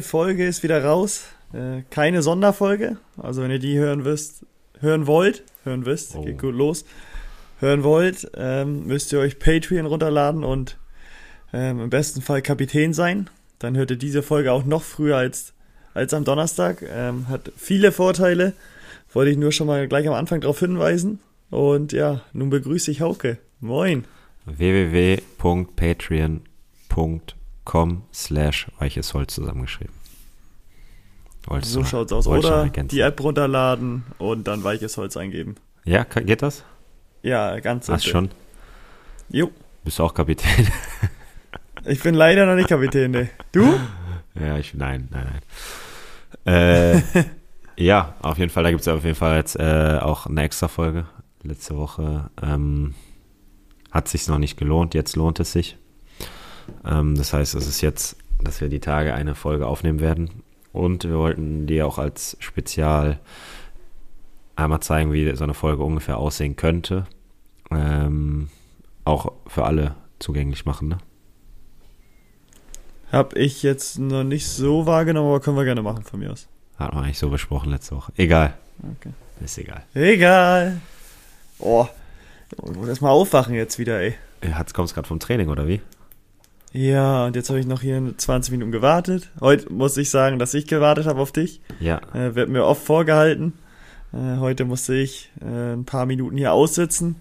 Neue Folge ist wieder raus. Äh, keine Sonderfolge. Also wenn ihr die hören wisst, hören wollt, hören wisst, Oh. geht gut los. Hören wollt, ähm, müsst ihr euch Patreon runterladen und ähm, im besten Fall Kapitän sein. Dann hört ihr diese Folge auch noch früher als, als am Donnerstag. Ähm, hat viele Vorteile. Wollte ich nur schon mal gleich am Anfang darauf hinweisen. Und ja, nun begrüße ich Hauke. Moin. www.patreon.com slash weiches Holz zusammengeschrieben. Wolltest So schaut's aus. Oder die App runterladen und dann weiches Holz eingeben. Ja, geht das? Ja, ganz Hast simpel. schon? Jo. Bist du auch Kapitän? Ich bin leider noch nicht Kapitän, ne. Du? ja, ich, nein, nein, nein. Äh, ja, auf jeden Fall, da gibt es auf jeden Fall jetzt äh, auch eine extra Folge. Letzte Woche ähm, hat sich noch nicht gelohnt, jetzt lohnt es sich. Ähm, das heißt, es ist jetzt, dass wir die Tage eine Folge aufnehmen werden. Und wir wollten die auch als Spezial einmal zeigen, wie so eine Folge ungefähr aussehen könnte. Ähm, auch für alle zugänglich machen, ne? Hab ich jetzt noch nicht so wahrgenommen, aber können wir gerne machen von mir aus. Hat man eigentlich so besprochen letzte Woche. Egal. Okay. Ist egal. Egal. Oh. Ich muss erstmal aufwachen jetzt wieder, ey. Hat kommst gerade vom Training, oder wie? Ja, und jetzt habe ich noch hier 20 Minuten gewartet. Heute muss ich sagen, dass ich gewartet habe auf dich. Ja. Äh, wird mir oft vorgehalten. Äh, heute musste ich äh, ein paar Minuten hier aussitzen.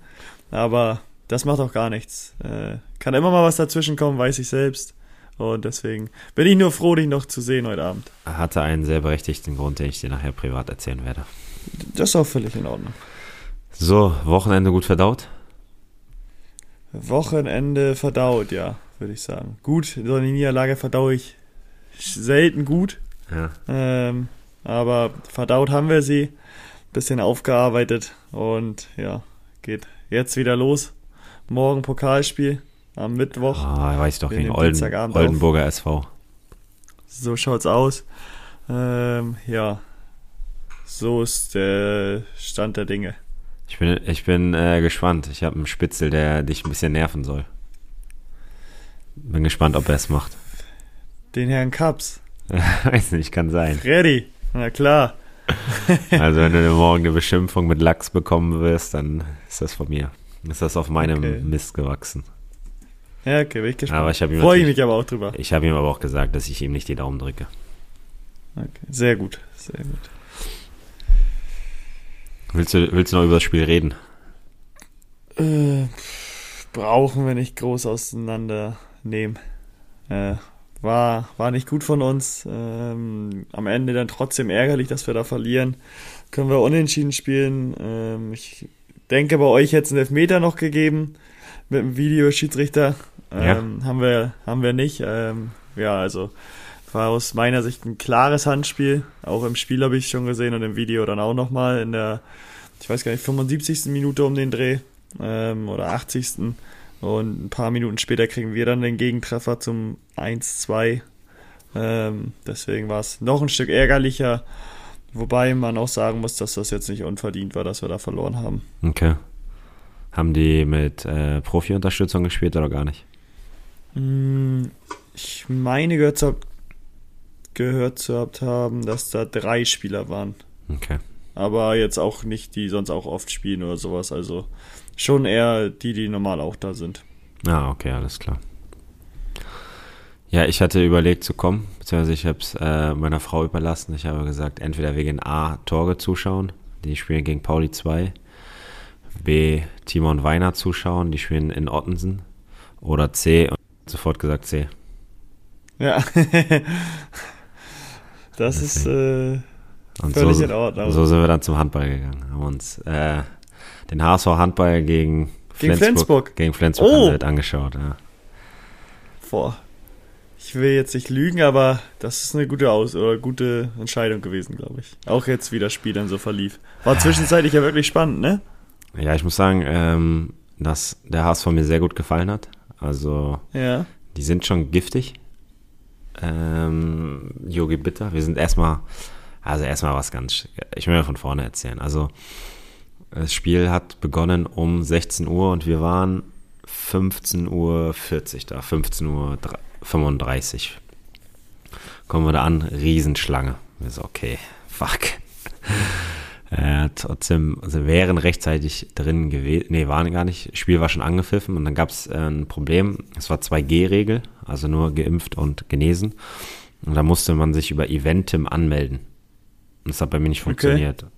Aber das macht auch gar nichts. Äh, kann immer mal was dazwischen kommen, weiß ich selbst. Und deswegen bin ich nur froh, dich noch zu sehen heute Abend. Hatte einen sehr berechtigten Grund, den ich dir nachher privat erzählen werde. Das ist auch völlig in Ordnung. So, Wochenende gut verdaut? Wochenende verdaut, ja, würde ich sagen. Gut, so eine Niederlage verdaue ich selten gut. Ja. Ähm, aber verdaut haben wir sie. Bisschen aufgearbeitet und ja, geht jetzt wieder los. Morgen Pokalspiel am Mittwoch. Ah, weiß ich doch, gegen Olden, Dienstagabend auf. Oldenburger SV. So schaut's aus. Ähm, ja, so ist der Stand der Dinge. Ich bin, ich bin äh, gespannt. Ich habe einen Spitzel, der dich ein bisschen nerven soll. Bin gespannt, ob er es macht. Den Herrn Kaps. weiß nicht, kann sein. Freddy. Na klar. Also, wenn du morgen eine Beschimpfung mit Lachs bekommen wirst, dann ist das von mir. Ist das auf meinem Okay. Mist gewachsen. Ja, okay, bin ich gespannt. Aber ich Freue ich mich aber auch drüber. ich habe ihm aber auch gesagt, dass ich ihm nicht die Daumen drücke. Okay. Sehr gut, sehr gut. Willst du, willst du noch über das Spiel reden? Äh, brauchen wir nicht groß auseinandernehmen. Äh, war, war nicht gut von uns. Ähm, am Ende dann trotzdem ärgerlich, dass wir da verlieren. Können wir unentschieden spielen. Ähm, ich denke, bei euch hätte es einen Elfmeter noch gegeben. Mit dem Videoschiedsrichter. Ähm, Haben wir, haben wir nicht. Ähm, ja, also war aus meiner Sicht ein klares Handspiel. Auch im Spiel habe ich schon gesehen und im Video dann auch nochmal in der, ich weiß gar nicht, 75. Minute um den Dreh ähm, oder 80. Und ein paar Minuten später kriegen wir dann den Gegentreffer zum 1-2. Ähm, deswegen war es noch ein Stück ärgerlicher. Wobei man auch sagen muss, dass das jetzt nicht unverdient war, dass wir da verloren haben. Okay. Haben die mit äh, Profi-Unterstützung gespielt oder gar nicht? Mm, Ich meine gehört zu, gehört zu haben, dass da drei Spieler waren. Okay. Aber jetzt auch nicht, die sonst auch oft spielen oder sowas. Also schon eher die, die normal auch da sind. Ah, okay, alles klar. Ja, ich hatte überlegt zu kommen, beziehungsweise ich habe es äh, meiner Frau überlassen. Ich habe gesagt, entweder wir gehen A, Torge zuschauen, die spielen gegen Pauli 2, B, Timon Weiner zuschauen, die spielen in Ottensen, oder C, und sofort gesagt C. Ja. das ist äh, völlig so, in Ordnung. so sind wir dann zum Handball gegangen. Haben uns äh, den HSV Handball gegen Gegen Flensburg, Flensburg. Gegen Flensburg Oh. haben wir angeschaut. Ja. Boah. Ich will jetzt nicht lügen, aber das ist eine gute Aus oder gute Entscheidung gewesen, glaube ich. Auch jetzt, wie das Spiel dann so verlief. War zwischenzeitlich ja wirklich spannend, ne? ja, ich muss sagen, ähm, dass der HSV mir sehr gut gefallen hat. Also Ja. Die sind schon giftig. Ähm, Yogi Bitter. Wir sind erstmal, also erstmal was ganz, ich will mal von vorne erzählen. Also, das Spiel hat begonnen um 16 Uhr und wir waren 15.40 Uhr da, 15.35 Uhr. kommen wir da an, Riesenschlange. Wir so, okay, fuck. Äh, trotzdem, also wären rechtzeitig drin gewesen, nee, waren gar nicht. Spiel war schon angepfiffen und dann gab es äh, ein Problem. Es war 2G-Regel, also nur geimpft und genesen. Und da musste man sich über Eventim anmelden. Und das hat bei mir nicht funktioniert. Okay.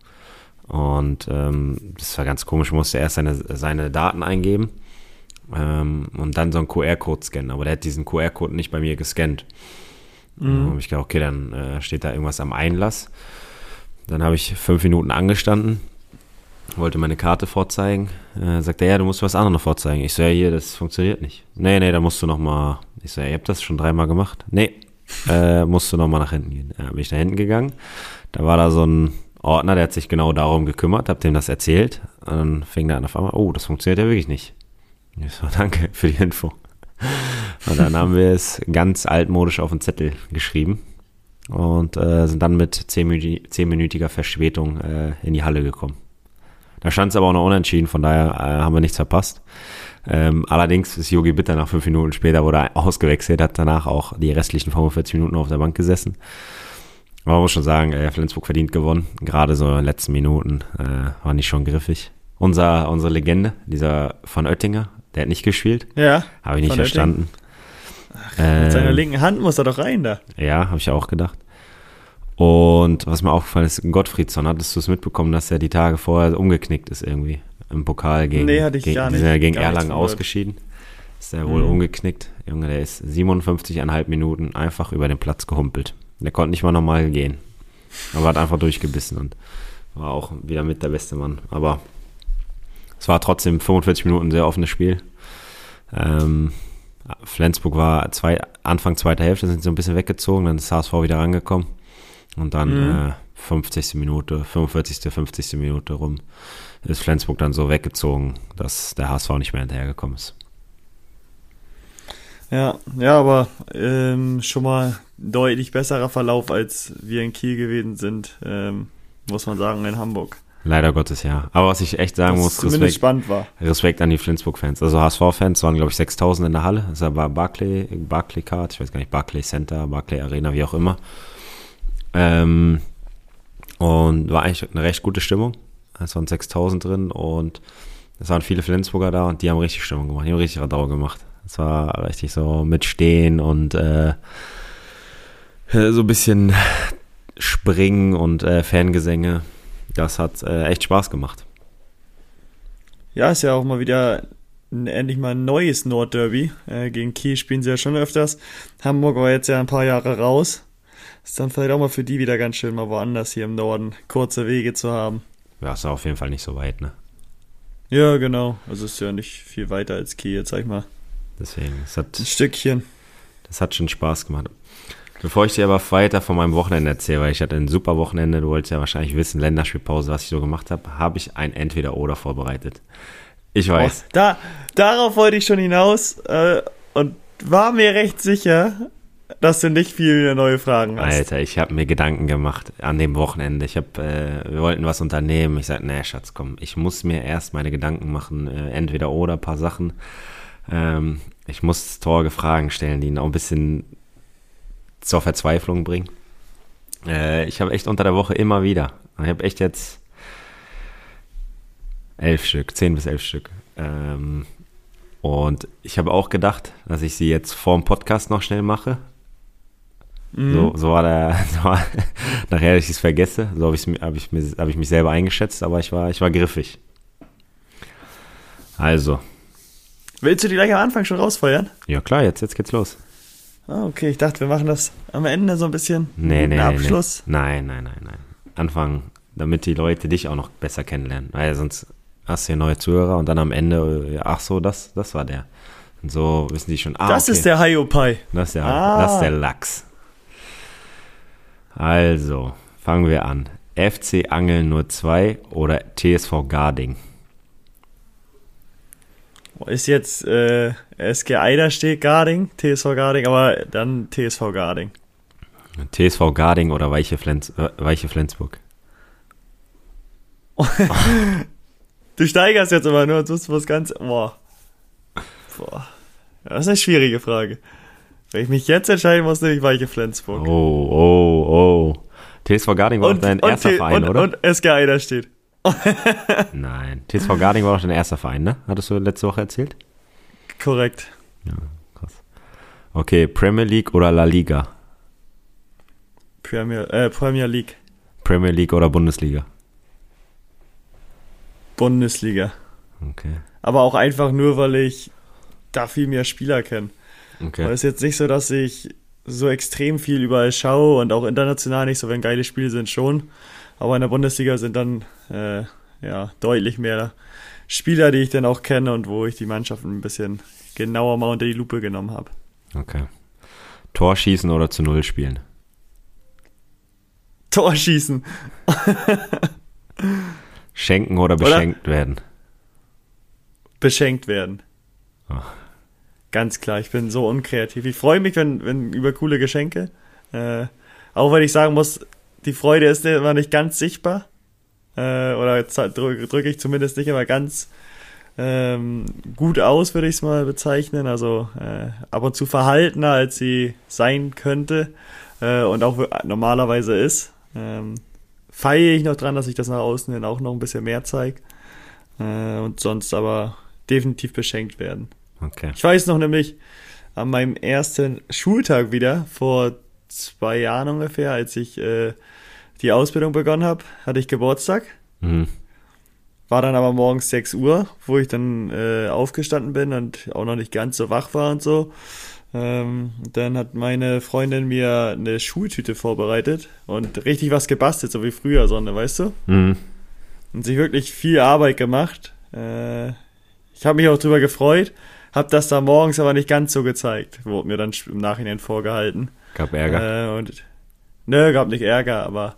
Und ähm, das war ganz komisch. Musste erst seine, seine Daten eingeben ähm, und dann so einen QR-Code scannen. Aber der hat diesen QR-Code nicht bei mir gescannt. Mhm. Habe ich gedacht, okay, dann äh, steht da irgendwas am Einlass. Dann habe ich fünf Minuten angestanden, wollte meine Karte vorzeigen. Äh, sagt er, ja, du musst was anderes noch vorzeigen. Ich so, ja, hier, das funktioniert nicht. Nee, nee, da musst du noch mal. Ich so, ja, ihr habt das schon dreimal gemacht. Nee, äh, musst du noch mal nach hinten gehen. Ja, bin ich nach hinten gegangen. Da war da so ein Ordner, der hat sich genau darum gekümmert, hab dem das erzählt. Und dann fing der an auf einmal, oh, das funktioniert ja wirklich nicht. Ich so, danke für die Info. Und dann haben wir es ganz altmodisch auf den Zettel geschrieben und äh, sind dann mit zehnminütiger Verspätung äh, in die Halle gekommen. Da stand es aber auch noch unentschieden, von daher äh, haben wir nichts verpasst. Ähm, allerdings ist Yogi Bitter nach fünf Minuten später wurde ausgewechselt, hat danach auch die restlichen 45 Minuten auf der Bank gesessen. Aber man muss schon sagen, äh, Flensburg verdient gewonnen. Gerade so in den letzten Minuten äh, war nicht schon griffig. Unser, unsere Legende, dieser von Oettinger, der hat nicht gespielt. Ja. Habe ich nicht verstanden. Ach, mit ähm, seiner linken Hand muss er doch rein da. Ja, habe ich auch gedacht. Und was mir aufgefallen ist, Gottfriedsson, hattest du es mitbekommen, dass er die Tage vorher umgeknickt ist irgendwie im Pokal gegen, nee, hatte ich gegen, gar nicht, ja gegen Erlangen ausgeschieden. Ist er wohl mhm. umgeknickt. Junge, der ist 57,5 Minuten einfach über den Platz gehumpelt. Der konnte nicht mal normal gehen. Aber hat einfach durchgebissen und war auch wieder mit der beste Mann. Aber es war trotzdem 45 Minuten ein sehr offenes Spiel. Ähm, Flensburg war zwei, Anfang zweiter Hälfte, sind sie so ein bisschen weggezogen, dann ist HSV wieder rangekommen. Und dann mhm. äh, 50. Minute, 45., 50. Minute rum ist Flensburg dann so weggezogen, dass der HSV nicht mehr hinterhergekommen ist. Ja, ja, aber ähm, schon mal deutlich besserer Verlauf, als wir in Kiel gewesen sind, ähm, muss man sagen, in Hamburg. Leider Gottes, ja. Aber was ich echt sagen muss, Respekt, spannend war. Respekt an die Flensburg-Fans. Also HSV-Fans waren, glaube ich, 6000 in der Halle. Das war Barclay, Barclay Card, ich weiß gar nicht, Barclay Center, Barclay Arena, wie auch immer. Ähm, und war eigentlich eine recht gute Stimmung. Es waren 6000 drin und es waren viele Flensburger da und die haben richtig Stimmung gemacht. Die haben richtig Radau gemacht. Es war richtig so mit Stehen und äh, so ein bisschen Springen und äh, Fangesänge das hat äh, echt Spaß gemacht. Ja, ist ja auch mal wieder ein, endlich mal ein neues Nordderby. Äh, gegen Kiel spielen sie ja schon öfters. Hamburg war jetzt ja ein paar Jahre raus. Ist dann vielleicht auch mal für die wieder ganz schön, mal woanders hier im Norden kurze Wege zu haben. Ja, ist auf jeden Fall nicht so weit, ne? Ja, genau. Also ist ja nicht viel weiter als Kiel, jetzt sag ich mal. Deswegen, es hat. Ein Stückchen. Das hat schon Spaß gemacht. Bevor ich dir aber weiter von meinem Wochenende erzähle, weil ich hatte ein super Wochenende, du wolltest ja wahrscheinlich wissen, Länderspielpause, was ich so gemacht habe, habe ich ein Entweder-Oder vorbereitet. Ich weiß. Oh, da, darauf wollte ich schon hinaus äh, und war mir recht sicher, dass du nicht viele neue Fragen hast. Alter, ich habe mir Gedanken gemacht an dem Wochenende. Ich habe, äh, wir wollten was unternehmen. Ich sagte, nee, Schatz, komm, ich muss mir erst meine Gedanken machen, äh, entweder oder, paar Sachen. Ähm, ich muss torge Fragen stellen, die noch ein bisschen zur Verzweiflung bringen. Äh, ich habe echt unter der Woche immer wieder, ich habe echt jetzt elf Stück, zehn bis elf Stück. Ähm, und ich habe auch gedacht, dass ich sie jetzt vor dem Podcast noch schnell mache. Mhm. So, so war der, so war, nachher, dass ich es vergesse, so habe hab ich, hab ich mich selber eingeschätzt, aber ich war, ich war griffig. Also. Willst du die gleich am Anfang schon rausfeuern? Ja klar, jetzt, jetzt geht's los. Ah, okay, ich dachte, wir machen das am Ende so ein bisschen. Nee, nee, Abschluss. Nee. Nein, nein, nein, nein. Anfangen, damit die Leute dich auch noch besser kennenlernen. Weil sonst hast du ja neue Zuhörer und dann am Ende, ach so, das, das war der. Und so wissen die schon, ah, Das okay. ist der Haiopai. Das ist der, ah. das ist der Lachs. Also, fangen wir an. FC Angeln nur 2 oder TSV Garding? Ist jetzt äh, SG Eidersteg Garding, TSV Garding, aber dann TSV Garding. TSV Garding oder Weiche, Flens, äh, Weiche Flensburg? du steigerst jetzt aber nur, sonst was ganz. Boah. Boah. Das ist eine schwierige Frage. Wenn ich mich jetzt entscheiden muss, nehme ich Weiche Flensburg. Oh, oh, oh. TSV Garding war doch dein erster T- Verein, und, oder? Und SG Eider steht. Nein. TSV Garding war doch dein erster Verein, ne? Hattest du letzte Woche erzählt? Korrekt. Krass. Okay, Premier League oder La Liga? Premier, äh, Premier League. Premier League oder Bundesliga? Bundesliga. Okay. Aber auch einfach nur, weil ich da viel mehr Spieler kenne. Okay. Weil es ist jetzt nicht so, dass ich so extrem viel überall schaue und auch international nicht so, wenn geile Spiele sind schon. Aber in der Bundesliga sind dann äh, ja deutlich mehr Spieler, die ich dann auch kenne und wo ich die Mannschaften ein bisschen genauer mal unter die Lupe genommen habe. Okay. Torschießen oder zu Null spielen? Torschießen. Schenken oder Oder? beschenkt werden? beschenkt werden. Ach. Ganz klar, ich bin so unkreativ. Ich freue mich, wenn, wenn über coole Geschenke. Äh, auch wenn ich sagen muss, die Freude ist immer nicht ganz sichtbar. Äh, oder drücke drück ich zumindest nicht immer ganz ähm, gut aus, würde ich es mal bezeichnen. Also äh, ab und zu verhaltener, als sie sein könnte äh, und auch normalerweise ist. Ähm, feiere ich noch dran, dass ich das nach außen hin auch noch ein bisschen mehr zeige. Äh, und sonst aber definitiv beschenkt werden. Okay. Ich weiß noch nämlich, an meinem ersten Schultag wieder, vor zwei Jahren ungefähr, als ich äh, die Ausbildung begonnen habe, hatte ich Geburtstag. Mhm. War dann aber morgens 6 Uhr, wo ich dann äh, aufgestanden bin und auch noch nicht ganz so wach war und so. Ähm, dann hat meine Freundin mir eine Schultüte vorbereitet und richtig was gebastelt, so wie früher Sonne, weißt du? Mhm. und sich wirklich viel Arbeit gemacht. Äh, ich habe mich auch drüber gefreut, habe das da morgens aber nicht ganz so gezeigt, wurde mir dann im Nachhinein vorgehalten. Gab Ärger. Äh, und nö, gab nicht Ärger, aber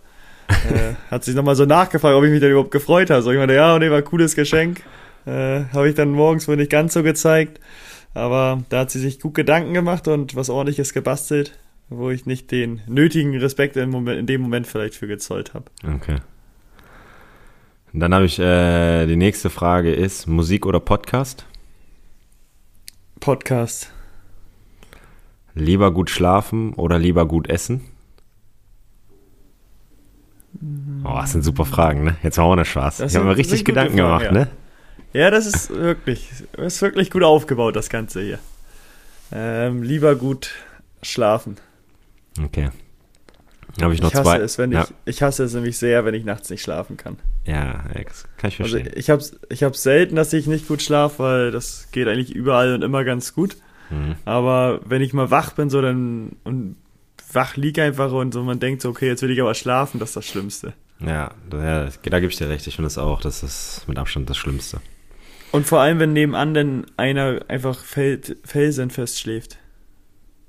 äh, hat sich nochmal so nachgefragt, ob ich mich denn überhaupt gefreut habe. So, ich meinte, ja, nee, war ein cooles Geschenk. Äh, habe ich dann morgens wohl nicht ganz so gezeigt. Aber da hat sie sich gut Gedanken gemacht und was ordentliches gebastelt, wo ich nicht den nötigen Respekt im Moment, in dem Moment vielleicht für gezollt habe. Okay. Und dann habe ich, äh, die nächste Frage ist, Musik oder Podcast? Podcast. Lieber gut schlafen oder lieber gut essen? Oh, das sind super Fragen, ne? Jetzt machen wir ohne Spaß. Das ich habe mir richtig Gedanken Fragen, gemacht, ja. ne? Ja, das ist wirklich, ist wirklich gut aufgebaut, das Ganze hier. Ähm, lieber gut schlafen. Okay. Habe ich noch ich hasse zwei. es, wenn ja, ich, ich hasse es nämlich sehr, wenn ich nachts nicht schlafen kann. Ja, das kann ich Also verstehen. ich hab's, ich hab's selten, dass ich nicht gut schlafe, weil das geht eigentlich überall und immer ganz gut. mhm. Aber wenn ich mal wach bin, so dann und wach lieg einfach und so man denkt so, okay, jetzt will ich aber schlafen, das ist das Schlimmste. Ja, da, da gebe ich dir recht. Ich finde es auch, das ist mit Abstand das Schlimmste. Und vor allem, wenn nebenan dann einer einfach fel felsenfest schläft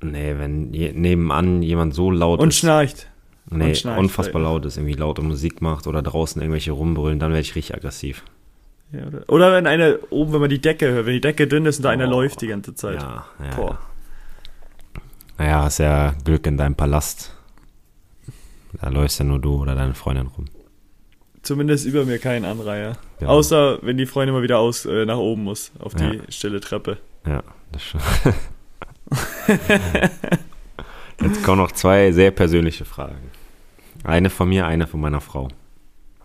Nee, wenn je, nebenan jemand so laut und ist. schnarcht. Nee, unfassbar laut ist, irgendwie laute Musik macht oder draußen irgendwelche rumbrüllen, dann werde ich richtig aggressiv. Ja, oder, oder wenn einer oben, wenn man die Decke hört, wenn die Decke dünn ist und da einer Oh. läuft die ganze Zeit. Ja, ja. Boah. Naja, hast ja Glück in deinem Palast. Da läufst ja nur du oder deine Freundin rum. Zumindest über mir kein Anreiher. Ja. Außer wenn die Freundin mal wieder aus äh, nach oben muss, auf die Ja. stille Treppe. Ja, das schon. Jetzt kommen noch zwei sehr persönliche Fragen. Eine von mir, eine von meiner Frau.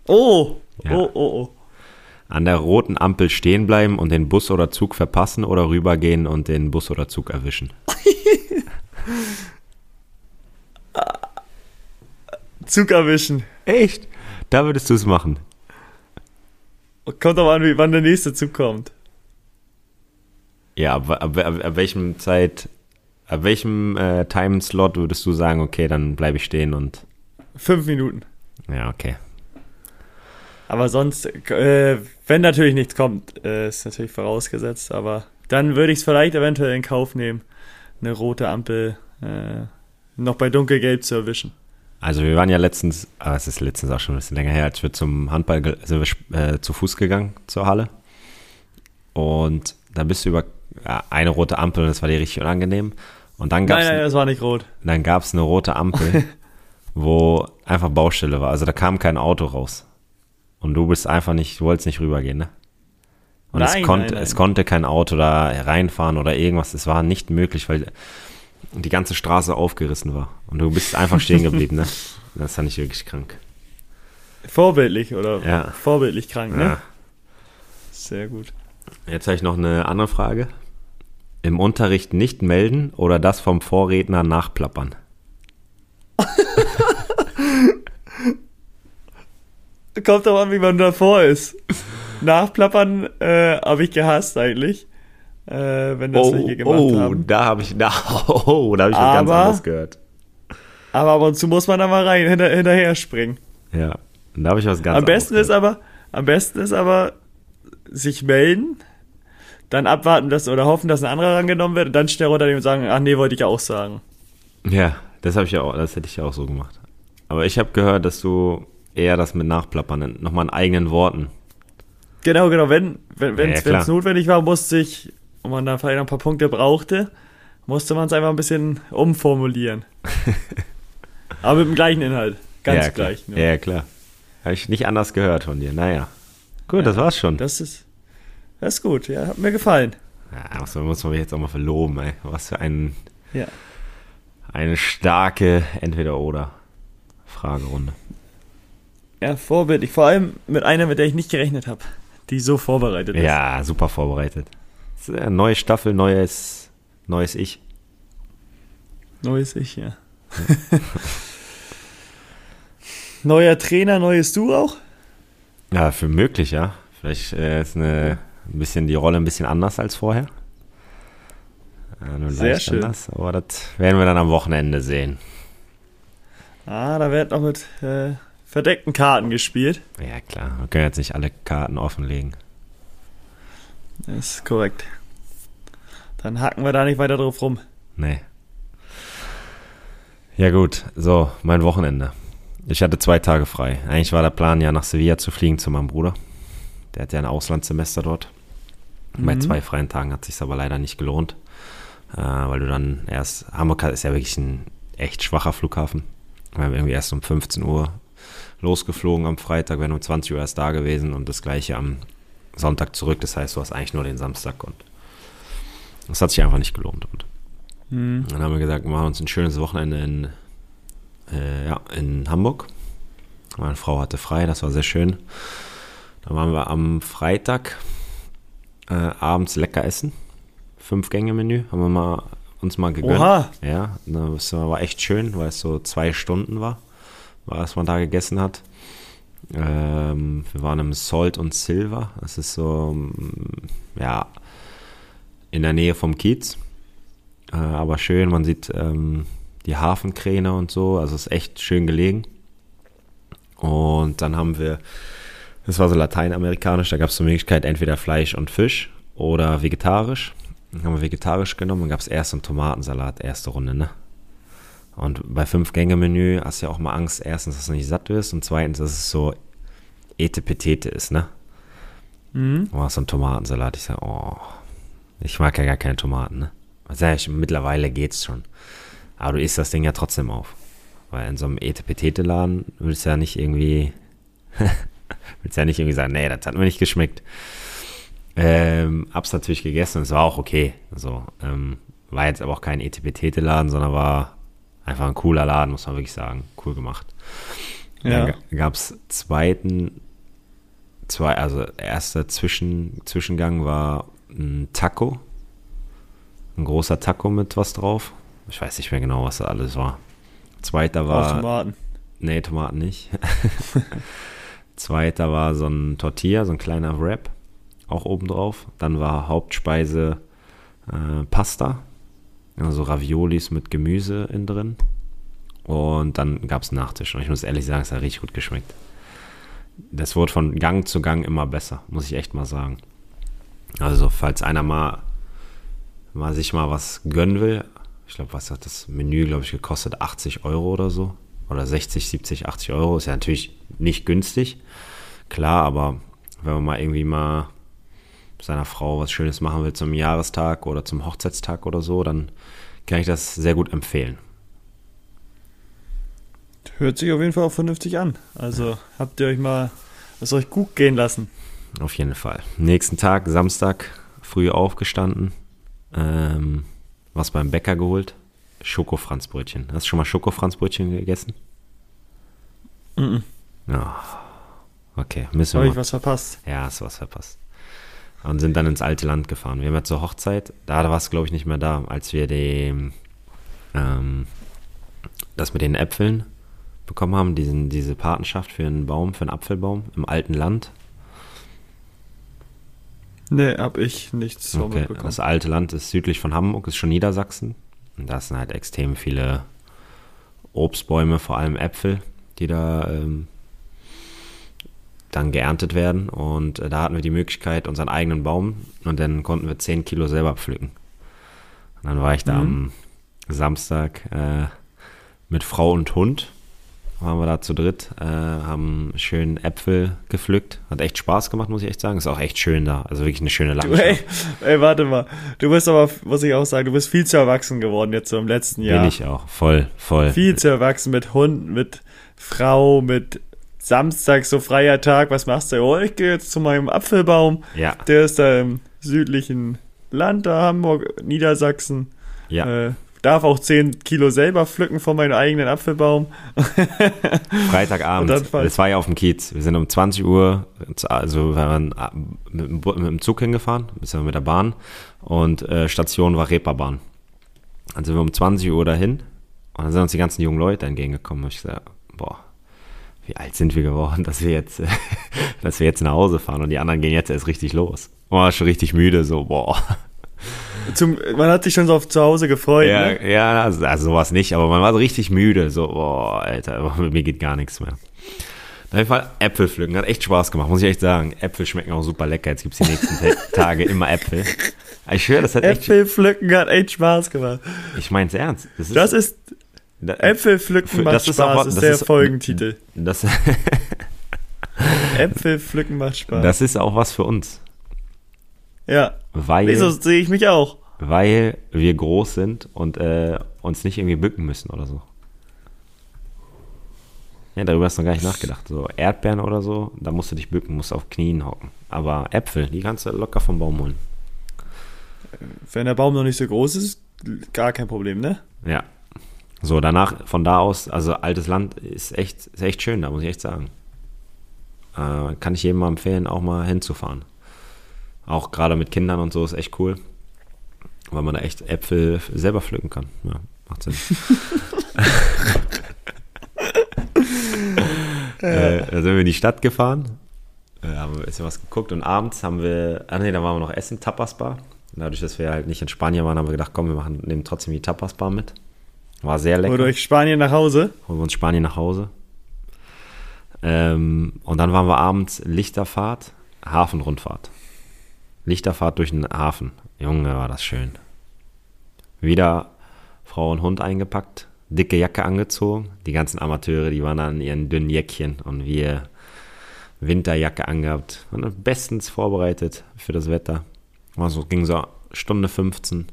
Oh! Ja. Oh, oh, oh. An der roten Ampel stehen bleiben und den Bus oder Zug verpassen oder rübergehen und den Bus oder Zug erwischen. Zug erwischen. Echt? Da würdest du es machen. Kommt aber an, wie, wann der nächste Zug kommt. Ja, ab, ab, ab, ab welchem Zeit, ab welchem äh, Timeslot würdest du sagen, okay, dann bleibe ich stehen und. Fünf Minuten. Ja, okay. Aber sonst, äh, wenn natürlich nichts kommt, äh, ist natürlich vorausgesetzt, aber dann würde ich es vielleicht eventuell in Kauf nehmen, eine rote Ampel äh, noch bei dunkelgelb zu erwischen. Also wir waren ja letztens, ah, es ist letztens auch schon ein bisschen länger her, als wir zum Handball sind wir sp- äh, zu Fuß gegangen zur Halle. Und da bist du über ja, eine rote Ampel und das war dir richtig unangenehm. Und dann gab Nein, es nein, das war nicht rot. dann gab's eine rote Ampel, wo einfach Baustelle war. Also da kam kein Auto raus. Und du bist einfach nicht, du wolltest nicht rübergehen, ne? Und es, Nein, konnte, nein, nein. es konnte kein Auto da reinfahren oder irgendwas. Es war nicht möglich, weil die ganze Straße aufgerissen war. Und du bist einfach stehen geblieben, ne? Das fand ich wirklich krank. Vorbildlich oder Ja. vorbildlich krank, ne? Ja. Sehr gut. Jetzt habe ich noch eine andere Frage. Im Unterricht nicht melden oder das vom Vorredner nachplappern? Kommt doch an, wie man davor ist. Nachplappern äh, habe ich gehasst eigentlich. Äh, wenn das welche gemacht oh, haben. da habe ich, da, oh, da habe ich was ganz Aber- anderes gehört. Aber ab und zu muss man da mal rein, hinter, hinterher springen. Ja, da habe ich was ganz am besten anderes ist aber, am besten ist aber, sich melden, dann abwarten, dass, oder hoffen, dass ein anderer rangenommen wird, und dann schnell runternehmen und sagen, ach nee, wollte ich auch sagen. Ja, das habe ich ja auch, das hätte ich ja auch so gemacht. Aber ich habe gehört, dass du eher das mit Nachplappern, nochmal in eigenen Worten. Genau, genau, wenn, wenn, Ja, ja, notwendig war, musste ich, und man da vielleicht noch ein paar Punkte brauchte, musste man es einfach ein bisschen umformulieren. aber mit dem gleichen Inhalt. Ganz ja, gleich. Ja, nur. ja, klar. Habe ich nicht anders gehört von dir. Naja. Gut, das war's schon. Das ist, das ist gut, ja, hat mir gefallen. Ja, muss, man- muss man mich jetzt auch mal verloben, ey. Was für ein, Ja. eine starke Entweder-Oder-Fragerunde. Ja, vorbildlich. Vor allem mit einer, mit der ich nicht gerechnet habe, die so vorbereitet ist. Ja, super vorbereitet. Neue Staffel, neues, neues Ich. Neues Ich, ja. Neuer Trainer, neues Du auch? Ja, für möglich, ja. Vielleicht äh, ist eine, ein bisschen die Rolle ein bisschen anders als vorher. Ja, nur Sehr schön. anders, aber das werden wir dann am Wochenende sehen. Ah, da wird noch mit äh, verdeckten Karten gespielt. Ja, klar. Wir können jetzt nicht alle Karten offenlegen. Das ist korrekt. Dann hacken wir da nicht weiter drauf rum. Nee. Ja, gut. So, mein Wochenende. Ich hatte zwei Tage frei. Eigentlich war der Plan, ja nach Sevilla zu fliegen zu meinem Bruder. Der hat ja ein Auslandssemester dort. Bei Mhm. zwei freien Tagen hat sich aber leider nicht gelohnt. Äh, weil du dann erst. Hamburg ist ja wirklich ein echt schwacher Flughafen. Wir haben irgendwie erst um 15 Uhr losgeflogen am Freitag, wären um 20 Uhr erst da gewesen und das gleiche am Sonntag zurück. Das heißt, du hast eigentlich nur den Samstag und das hat sich einfach nicht gelohnt. Und Hm. dann haben wir gesagt, wir machen uns ein schönes Wochenende in, äh, ja, in Hamburg. Meine Frau hatte frei, das war sehr schön. Dann waren wir am Freitag äh, abends lecker essen. Fünf-Gänge-Menü haben wir mal, uns mal gegönnt. Oha, Ja, das war echt schön, weil es so zwei Stunden war, was man da gegessen hat. Ähm, wir waren im Salt und Silver. Das ist so, mm, ja, in der Nähe vom Kiez. Äh, aber schön, man sieht ähm, die Hafenkräne und so. Also es ist echt schön gelegen. Und dann haben wir, das war so lateinamerikanisch, da gab es die Möglichkeit entweder Fleisch und Fisch oder vegetarisch. Dann haben wir vegetarisch genommen, dann gab es erst einen Tomatensalat, erste Runde, ne? Und bei Fünf-Gänge-Menü hast du ja auch mal Angst, erstens, dass du nicht satt wirst und zweitens, dass es so Etepetete ist, ne? Mhm. Oh, so ein Tomatensalat. Ich sag, oh, ich mag ja gar keine Tomaten, ne? Also ja, ich, mittlerweile geht's schon. Aber du isst das Ding ja trotzdem auf. Weil in so einem Etepetete-Laden willst du ja nicht irgendwie, willst ja nicht irgendwie sagen, nee, das hat mir nicht geschmeckt. Ähm, hab's natürlich gegessen und es war auch okay. So, ähm, war jetzt aber auch kein Etepetete-Laden, sondern war einfach ein cooler Laden, muss man wirklich sagen. Cool gemacht. Ja. Dann gab es zweiten, zwei, also erster Zwischen, Zwischengang war ein Taco. Ein großer Taco mit was drauf. Ich weiß nicht mehr genau, was da alles war. Zweiter war. Tomaten. Nee, Tomaten nicht. Zweiter war so ein Tortilla, so ein kleiner Wrap. Auch oben drauf. Dann war Hauptspeise äh, Pasta. Also Raviolis mit Gemüse innen drin. Und dann gab es Nachtisch. Und ich muss ehrlich sagen, es hat richtig gut geschmeckt. Das wurde von Gang zu Gang immer besser, muss ich echt mal sagen. Also, falls einer mal, mal sich mal was gönnen will, ich glaube, was hat das Menü, glaube ich, gekostet? 80 Euro oder so. Oder 60, 70, 80 Euro. Ist ja natürlich nicht günstig. Klar, aber wenn man mal irgendwie mal seiner Frau was Schönes machen will zum Jahrestag oder zum Hochzeitstag oder so, dann kann ich das sehr gut empfehlen. Hört sich auf jeden Fall auch vernünftig an. Also habt ihr euch mal es euch gut gehen lassen. Auf jeden Fall. Nächsten Tag, Samstag, früh aufgestanden, ähm, was beim Bäcker geholt. Schokofranzbrötchen. Hast du schon mal Schokofranzbrötchen gegessen? Mhm. Ja. Okay, müssen Habe wir ich mal. was verpasst? Ja, hast du was verpasst. Und sind dann ins alte Land gefahren. Wir haben ja zur Hochzeit, da war es glaube ich nicht mehr da, als wir die, ähm, das mit den Äpfeln bekommen haben, diesen, diese Patenschaft für einen Baum, für einen Apfelbaum im alten Land. Nee, hab ich nichts Okay, mitbekommen. das alte Land ist südlich von Hamburg, ist schon Niedersachsen. Und da sind halt extrem viele Obstbäume, vor allem Äpfel, die da ähm, dann geerntet werden. Und äh, da hatten wir die Möglichkeit, unseren eigenen Baum und dann konnten wir 10 Kilo selber pflücken. Und dann war ich da am Samstag äh, mit Frau und Hund. Waren wir da zu dritt, äh, haben schön Äpfel gepflückt. Hat echt Spaß gemacht, muss ich echt sagen. Ist auch echt schön da. Also wirklich eine schöne Du, Landschaft. ey, ey, warte mal. Du bist aber, muss ich auch sagen, du bist viel zu erwachsen geworden jetzt so im letzten Jahr. Bin ich auch. Voll, voll. Viel zu erwachsen mit Hund, mit Frau, mit Samstag, so freier Tag. Was machst du? Oh, ich gehe jetzt zu meinem Apfelbaum. Ja, Der ist da im südlichen Land, da Hamburg, Niedersachsen. ja. Äh, darf auch 10 Kilo selber pflücken von meinem eigenen Apfelbaum. Freitagabend. Das war ja auf dem Kiez. Wir sind um 20 Uhr, also wir waren äh, mit, mit dem Zug hingefahren, beziehungsweise mit der Bahn. Und äh, Station war Reeperbahn. Dann sind wir um 20 Uhr dahin. Und dann sind uns die ganzen jungen Leute entgegengekommen. Und ich gesagt, boah, wie alt sind wir geworden, dass wir jetzt, dass wir jetzt nach Hause fahren. Und die anderen gehen jetzt erst richtig los. Man war schon richtig müde, so, boah. Zum, man hat sich schon so auf zu Hause gefreut. Ja, Ne? ja also, also sowas nicht, aber man war so richtig müde. So, boah, Alter, mir geht gar nichts mehr. Auf jeden Fall Äpfel pflücken, hat echt Spaß gemacht, muss ich echt sagen. Äpfel schmecken auch super lecker. Jetzt gibt es die nächsten Ta- Tage immer Äpfel. Ich schwöre, das hat echt. Äpfel pflücken hat echt Spaß gemacht. Ich mein's ernst. Das ist, Das ist Äpfel pflücken macht Das ist Spaß, auch was- ist der ist- Folgentitel. das, Äpfel pflücken macht Spaß. das ist auch was für uns. ja. Weil, Wieso sehe ich mich auch? weil wir groß sind und äh, uns nicht irgendwie bücken müssen oder so. Ja, darüber hast du noch gar nicht nachgedacht. So Erdbeeren oder so, da musst du dich bücken, musst auf Knien hocken. Aber Äpfel, die kannst du locker vom Baum holen. Wenn der Baum noch nicht so groß ist, gar kein Problem, ne? Ja. So, danach, von da aus, also altes Land ist echt, ist echt schön, da muss ich echt sagen. Äh, kann ich jedem mal empfehlen, auch mal hinzufahren. Auch gerade mit Kindern und so ist echt cool. Weil man da echt Äpfel selber pflücken kann. Ja, macht Sinn. äh, da sind wir in die Stadt gefahren, äh, haben ein bisschen was geguckt und abends haben wir, ah nee, da waren wir noch essen, Tapas Bar. Dadurch, dass wir halt nicht in Spanien waren, haben wir gedacht, komm, wir machen, nehmen trotzdem die Tapas Bar mit. War sehr lecker. Oder durch Spanien nach Hause. Holen wir uns Spanien nach Hause. Ähm, und dann waren wir abends Lichterfahrt, Hafenrundfahrt. Lichterfahrt durch den Hafen. Junge, war das schön. Wieder Frau und Hund eingepackt, dicke Jacke angezogen. Die ganzen Amateure, die waren an ihren dünnen Jäckchen und wir Winterjacke angehabt. Waren bestens vorbereitet für das Wetter. War so, ging so Stunde 15.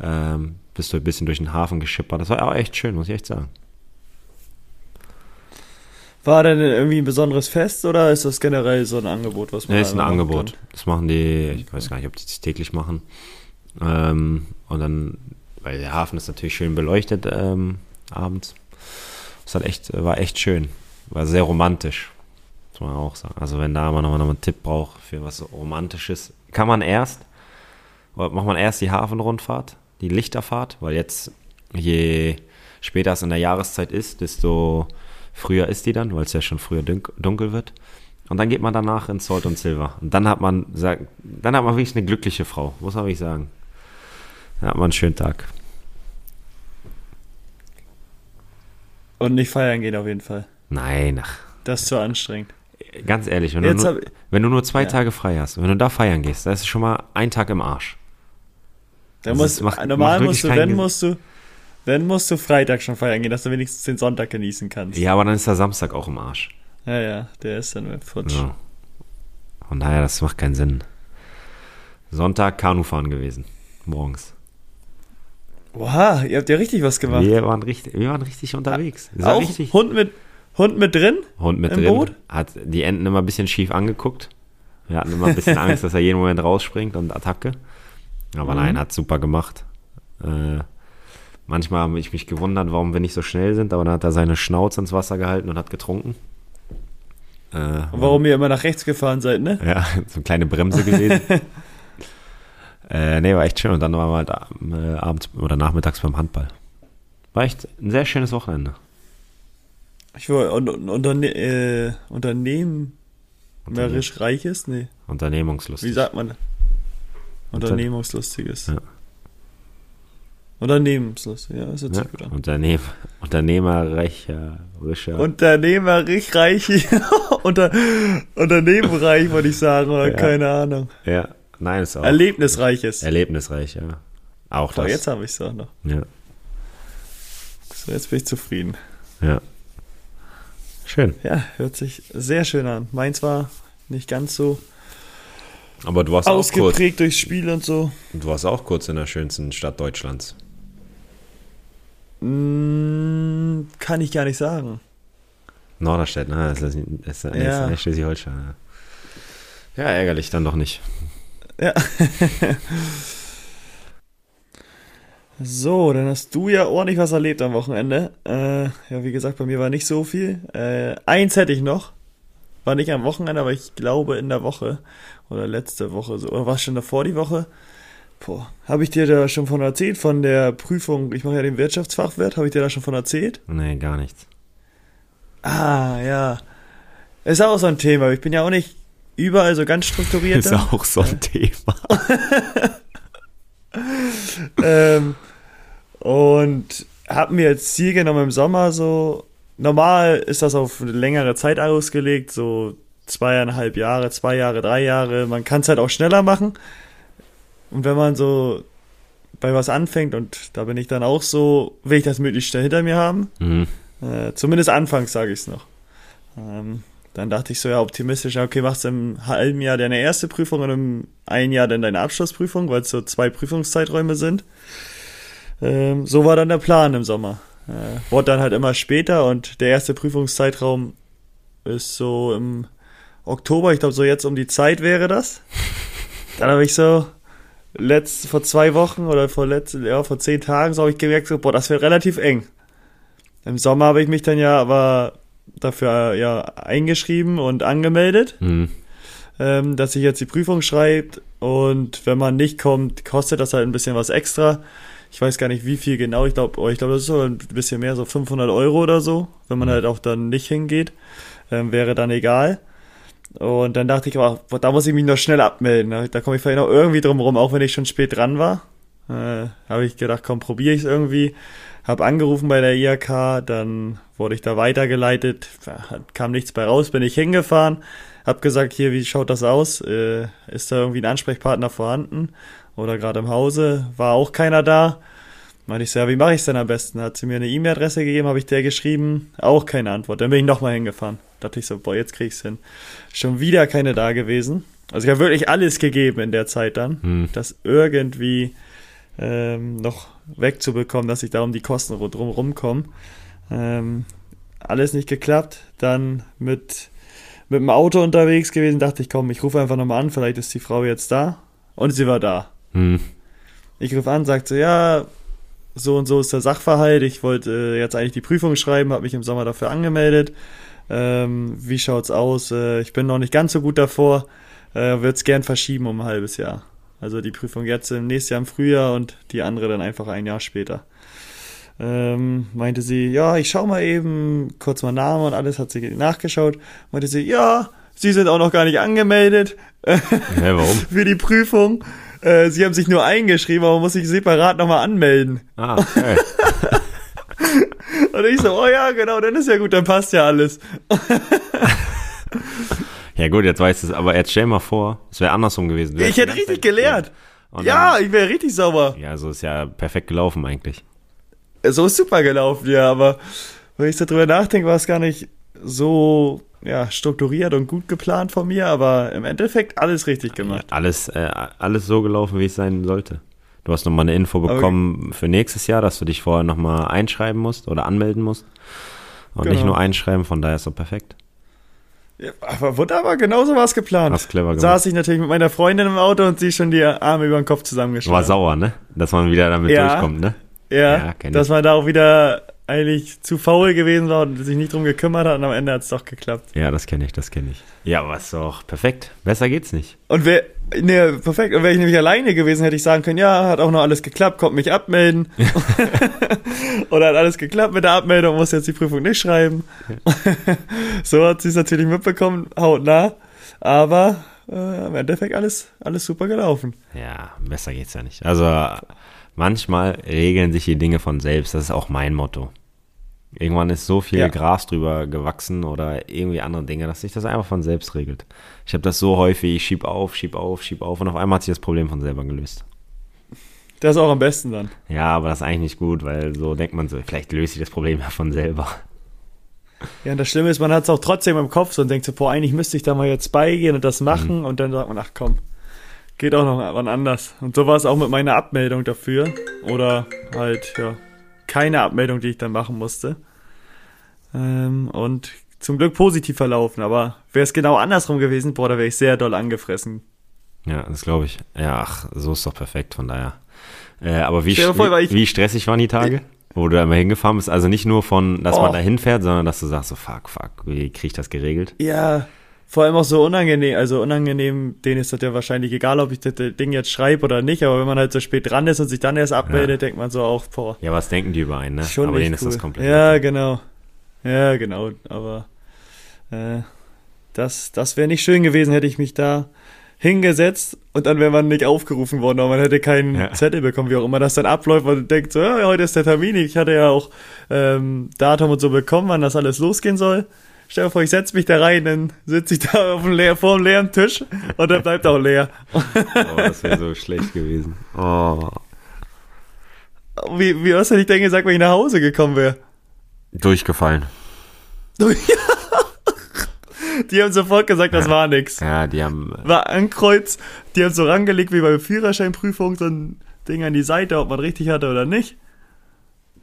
Ähm, bist du ein bisschen durch den Hafen geschippert. Das war auch echt schön, muss ich echt sagen. War denn irgendwie ein besonderes Fest oder ist das generell so ein Angebot, was man Ja, ist ein Angebot. kann? Das machen die, ich weiß gar nicht, ob die das täglich machen. Ähm, und dann, weil der Hafen ist natürlich schön beleuchtet ähm, abends. Das hat echt, war echt schön. War sehr romantisch, muss man auch sagen. Also wenn da man nochmal noch einen Tipp braucht für was Romantisches, kann man erst, macht man erst die Hafenrundfahrt, die Lichterfahrt, weil jetzt, je später es in der Jahreszeit ist, desto früher ist die dann, weil es ja schon früher dunk- dunkel wird. Und dann geht man danach ins Salt und Silver. Und dann hat man, dann hat man wirklich eine glückliche Frau, muss man wirklich sagen. Dann hat man einen schönen Tag. Und nicht feiern gehen auf jeden Fall. Nein, ach, Das ist zu anstrengend. ganz ehrlich, wenn, du nur, wenn du nur zwei Ja. Tage frei hast, wenn du da feiern gehst, da ist schon mal ein Tag im Arsch. Da Also musst, macht- normal macht musst du, wenn keinen musst du, wenn musst du Freitag schon feiern gehen, dass du wenigstens den Sonntag genießen kannst. Ja, aber dann ist der Samstag auch im Arsch. ja, ja der ist dann futsch. Ja. Von daher, das macht keinen Sinn. Sonntag Kanufahren gewesen. Morgens. Oha, ihr habt ja richtig was gemacht. Wir waren richtig, wir waren richtig unterwegs. War Auch richtig. Hund mit, Hund mit drin? Hund mit im drin. Boot? Hat die Enten immer ein bisschen schief angeguckt. Wir hatten immer ein bisschen Angst, dass er jeden Moment rausspringt und Attacke. Aber Mhm. nein, hat super gemacht. Äh, Manchmal habe ich mich gewundert, warum wir nicht so schnell sind, aber dann hat er seine Schnauze ins Wasser gehalten und hat getrunken. Äh, und warum ihr immer nach rechts gefahren seid, ne? Ja, so eine kleine Bremse gewesen. äh, nee, war echt schön. Und dann waren wir halt äh, abends oder nachmittags beim Handball. War echt ein sehr schönes Wochenende. Ich war un, un, unterne äh, unternehmerisch reiches? Nee. Unternehmungslustig. Wie sagt man? Unternehmungslustiges. Ja. Unternehmenslustig, ja, das hört sich ja, gut an. Unternehm, unternehmerischer. Unternehmerisch reich. unter, unternehmenreich, wollte ich sagen, oder ja. keine Ahnung. Ja, nein, ist auch. Erlebnisreiches. Erlebnisreich, ja. Auch Boah, das. jetzt habe ich es auch noch. Ja. So, jetzt bin ich zufrieden. Ja. Schön. Ja, hört sich sehr schön an. Meins war nicht ganz so aber du warst ausgeprägt auch kurz, durchs Spiel und so. Du warst auch kurz in der schönsten Stadt Deutschlands. Mm, kann ich gar nicht sagen. Norderstedt, ne? Das ist, das ist, ja. ist Schleswig-Holstein. Ja. ja, ärgerlich dann doch nicht. Ja. so, dann hast du ja ordentlich was erlebt am Wochenende. Äh, ja, wie gesagt, bei mir war nicht so viel. Äh, eins hätte ich noch. War nicht am Wochenende, aber ich glaube in der Woche. Oder letzte Woche. So. Oder war es schon davor die Woche? Boah, habe ich dir da schon von erzählt, von der Prüfung, ich mache ja den Wirtschaftsfachwirt, habe ich dir da schon von erzählt? Nee, gar nichts. Ah, ja. Ist auch so ein Thema. Ich bin ja auch nicht überall so ganz strukturiert. Ist auch so ein Thema. ähm, und habe mir als Ziel genommen im Sommer so, normal ist das auf eine längere Zeit ausgelegt, so zweieinhalb Jahre, zwei Jahre, drei Jahre. Man kann es halt auch schneller machen. Und wenn man so bei was anfängt, und da bin ich dann auch so, will ich das möglichst schnell hinter mir haben. Mhm. Äh, zumindest anfangs sage ich es noch. Ähm, dann dachte ich so, ja, optimistisch, okay, machst du im halben Jahr deine erste Prüfung und im einen Jahr dann deine Abschlussprüfung, weil es so zwei Prüfungszeiträume sind. Ähm, so war dann der Plan im Sommer. Äh, wurde dann halt immer später und der erste Prüfungszeitraum ist so im Oktober, ich glaube so jetzt um die Zeit wäre das. Dann habe ich so letzt, vor zwei Wochen oder vor letzt, ja, vor zehn Tagen so habe ich gemerkt, so, boah, das wird relativ eng. Im Sommer habe ich mich dann ja aber dafür ja eingeschrieben und angemeldet, mhm. ähm, dass ich jetzt die Prüfung schreibt und wenn man nicht kommt, kostet das halt ein bisschen was extra. Ich weiß gar nicht, wie viel genau. Ich glaube, oh, ich glaube, das ist so ein bisschen mehr, so 500 Euro oder so, wenn man mhm. halt auch dann nicht hingeht, ähm, wäre dann egal. Und dann dachte ich, oh, da muss ich mich noch schnell abmelden. Da komme ich vielleicht noch irgendwie drum rum, auch wenn ich schon spät dran war. Äh, habe ich gedacht, komm, probiere ich es irgendwie. Hab angerufen bei der IHK, dann wurde ich da weitergeleitet, kam nichts bei raus, bin ich hingefahren, hab gesagt, hier, wie schaut das aus? Äh, ist da irgendwie ein Ansprechpartner vorhanden? Oder gerade im Hause? War auch keiner da. Meinte ich so, ja, wie mache ich es denn am besten? Hat sie mir eine E-Mail-Adresse gegeben, habe ich der geschrieben, auch keine Antwort. Dann bin ich nochmal hingefahren. Dachte ich so, boah, jetzt krieg ich's hin. Schon wieder keine da gewesen. Also ich habe wirklich alles gegeben in der Zeit dann, hm. das irgendwie ähm, noch wegzubekommen, dass ich da um die Kosten drum rumkomme. Ähm, alles nicht geklappt. Dann mit, mit dem Auto unterwegs gewesen, dachte ich, komm, ich rufe einfach nochmal an, vielleicht ist die Frau jetzt da. Und sie war da. Hm. Ich rufe an, sagte, ja, so und so ist der Sachverhalt. Ich wollte äh, jetzt eigentlich die Prüfung schreiben, habe mich im Sommer dafür angemeldet. Ähm, wie schaut's aus? Äh, ich bin noch nicht ganz so gut davor. Äh, Würde es gern verschieben um ein halbes Jahr. Also die Prüfung jetzt im nächsten Jahr im Frühjahr und die andere dann einfach ein Jahr später. Ähm, meinte sie, ja, ich schau mal eben, kurz mal Name und alles, hat sie nachgeschaut. Meinte sie, ja, Sie sind auch noch gar nicht angemeldet. Ja, warum? für die Prüfung. Äh, sie haben sich nur eingeschrieben, aber man muss sich separat nochmal anmelden. Ah, okay. Und ich so, oh ja, genau, dann ist ja gut, dann passt ja alles. ja gut, jetzt weißt du es, aber jetzt stell mal vor, es wäre andersrum gewesen. Ich hätte richtig gelehrt. Ja, dann, ich wäre richtig sauber. Ja, so ist ja perfekt gelaufen eigentlich. So ist super gelaufen, ja, aber wenn ich darüber nachdenke, war es gar nicht so ja, strukturiert und gut geplant von mir, aber im Endeffekt alles richtig gemacht. Alles, äh, alles so gelaufen, wie es sein sollte. Du hast nochmal eine Info bekommen okay. für nächstes Jahr, dass du dich vorher nochmal einschreiben musst oder anmelden musst. Und genau. nicht nur einschreiben, von daher ist doch perfekt. Ja, aber wunderbar, genauso war es geplant. Hast clever gemacht. Saß ich natürlich mit meiner Freundin im Auto und sie schon die Arme über den Kopf zusammengeschlagen. War sauer, ne? Dass man wieder damit ja. durchkommt, ne? Ja, Ja, dass man da auch wieder eigentlich zu faul gewesen war und sich nicht drum gekümmert hat und am Ende hat es doch geklappt. Ja, das kenne ich, das kenne ich. Ja, aber ist doch perfekt. Besser geht's nicht. Und wer, ne, perfekt. Und wäre ich nämlich alleine gewesen, hätte ich sagen können, ja, hat auch noch alles geklappt, kommt mich abmelden. Oder hat alles geklappt mit der Abmeldung, muss jetzt die Prüfung nicht schreiben. so hat sie es natürlich mitbekommen, hautnah. Aber äh, im Endeffekt alles, alles super gelaufen. Ja, besser geht's ja nicht. Also manchmal regeln sich die Dinge von selbst. Das ist auch mein Motto. Irgendwann ist so viel Ja. Gras drüber gewachsen oder irgendwie andere Dinge, dass sich das einfach von selbst regelt. Ich habe das so häufig, ich schieb auf, schieb auf, schieb auf und auf einmal hat sich das Problem von selber gelöst. Das ist auch am besten dann. Ja, aber das ist eigentlich nicht gut, weil so denkt man so, vielleicht löst sich das Problem ja von selber. Ja, und das Schlimme ist, man hat es auch trotzdem im Kopf so und denkt so, boah, eigentlich müsste ich da mal jetzt beigehen und das machen und dann sagt man, ach komm, geht auch noch wann anders. Und so war es auch mit meiner Abmeldung dafür. Oder halt, ja, keine Abmeldung, die ich dann machen musste. Ähm, und zum Glück positiv verlaufen, aber wäre es genau andersrum gewesen, boah, da wäre ich sehr doll angefressen. Ja, das glaube ich. Ja, ach, so ist doch perfekt, von daher. Äh, aber wie, weil wie, wie stressig waren die Tage, wo du da immer hingefahren bist? Also nicht nur von, dass Oh. man da hinfährt, sondern dass du sagst so, fuck, fuck, wie krieg ich das geregelt? Ja, vor allem auch so unangenehm, also unangenehm, denen ist das ja wahrscheinlich egal, ob ich das Ding jetzt schreibe oder nicht, aber wenn man halt so spät dran ist und sich dann erst abmeldet, denkt man so auch, boah, Ja, was denken die über einen, ne? Schon aber denen ist cool. das komplett. Ja, egal. genau. Ja, genau. Aber äh, das, das wäre nicht schön gewesen, hätte ich mich da hingesetzt und dann wäre man nicht aufgerufen worden, aber man hätte keinen Ja. Zettel bekommen, wie auch immer das dann abläuft, du denkst, so, ja, heute ist der Termin, ich hatte ja auch ähm, Datum und so bekommen, wann das alles losgehen soll. Stell dir vor, ich setze mich da rein, dann sitze ich da auf dem leer, vor dem leeren Tisch und dann bleibt auch leer. Oh, das wäre so schlecht gewesen. Oh. Wie, wie was hätte ich denn gesagt, wenn ich nach Hause gekommen wäre? Durchgefallen. Die haben sofort gesagt, das war nix. Ja, die haben. äh, war ankreuzt, die haben so rangelegt wie bei Führerscheinprüfung, so ein Ding an die Seite, ob man richtig hatte oder nicht.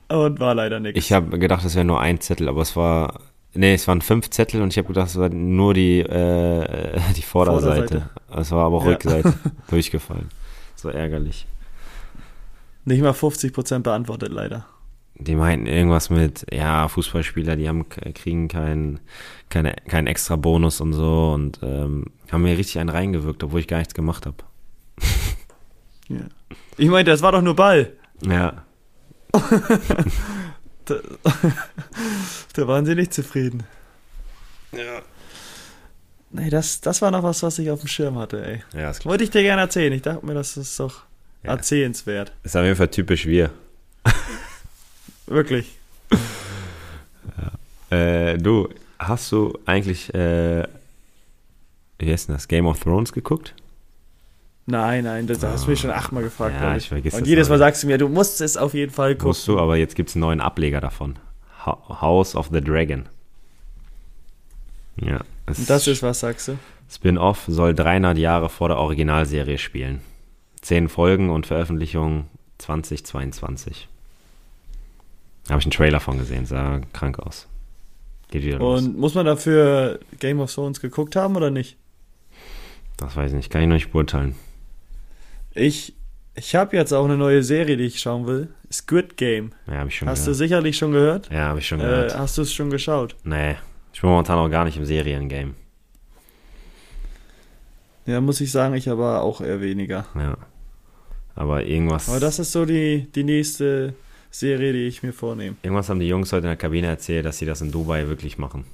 Und war leider nichts. Ich habe gedacht, es wäre nur ein Zettel, aber es war. Nee, es waren fünf Zettel und ich habe gedacht, es war nur die, äh, die Vorderseite. Vorderseite. Es war aber auch Ja. Rückseite durchgefallen. So ärgerlich. Nicht mal 50% beantwortet, leider. Die meinten irgendwas mit, ja, Fußballspieler, die haben, kriegen keinen keine, keinen extra Bonus und so und ähm, haben mir richtig einen reingewirkt, obwohl ich gar nichts gemacht habe. Ja. Ich meinte, das war doch nur Ball. Ja. Da, da waren sie nicht zufrieden. Ja. Nee, das, das war noch was, was ich auf dem Schirm hatte, ey. Ja, ist klar. Wollte ich dir gerne erzählen. Ich dachte mir, das ist doch Ja. erzählenswert. Ist auf jeden Fall typisch wir. Wirklich. Äh, du, hast du eigentlich, äh, wie heißt denn das, Game of Thrones geguckt? Nein, nein, das hast du mich schon achtmal gefragt, Ja, glaub ich vergiss Und jedes Mal sagst du mir, du musst es auf jeden Fall gucken. Musst du, aber jetzt gibt es einen neuen Ableger davon. House of the Dragon. Ja. das ist was, sagst du? Spin-off soll 300 Jahre vor der Originalserie spielen. Zehn Folgen und Veröffentlichung 2022. Habe ich einen Trailer von gesehen, sah krank aus. Geht wieder los. Und muss man dafür Game of Thrones geguckt haben oder nicht? Das weiß ich nicht, kann ich noch nicht beurteilen. Ich, ich habe jetzt auch eine neue Serie, die ich schauen will. Squid Game. Ja, habe ich schon Hast du gehört. sicherlich schon gehört? Ja, habe ich schon Äh, gehört. hast du es schon geschaut? Nee, ich bin momentan auch gar nicht im Seriengame. Ja, muss ich sagen, ich aber auch eher weniger. Ja. Aber irgendwas. Aber das ist so die, die nächste Serie, die ich mir vornehme. Irgendwas haben die Jungs heute in der Kabine erzählt, dass sie das in Dubai wirklich machen.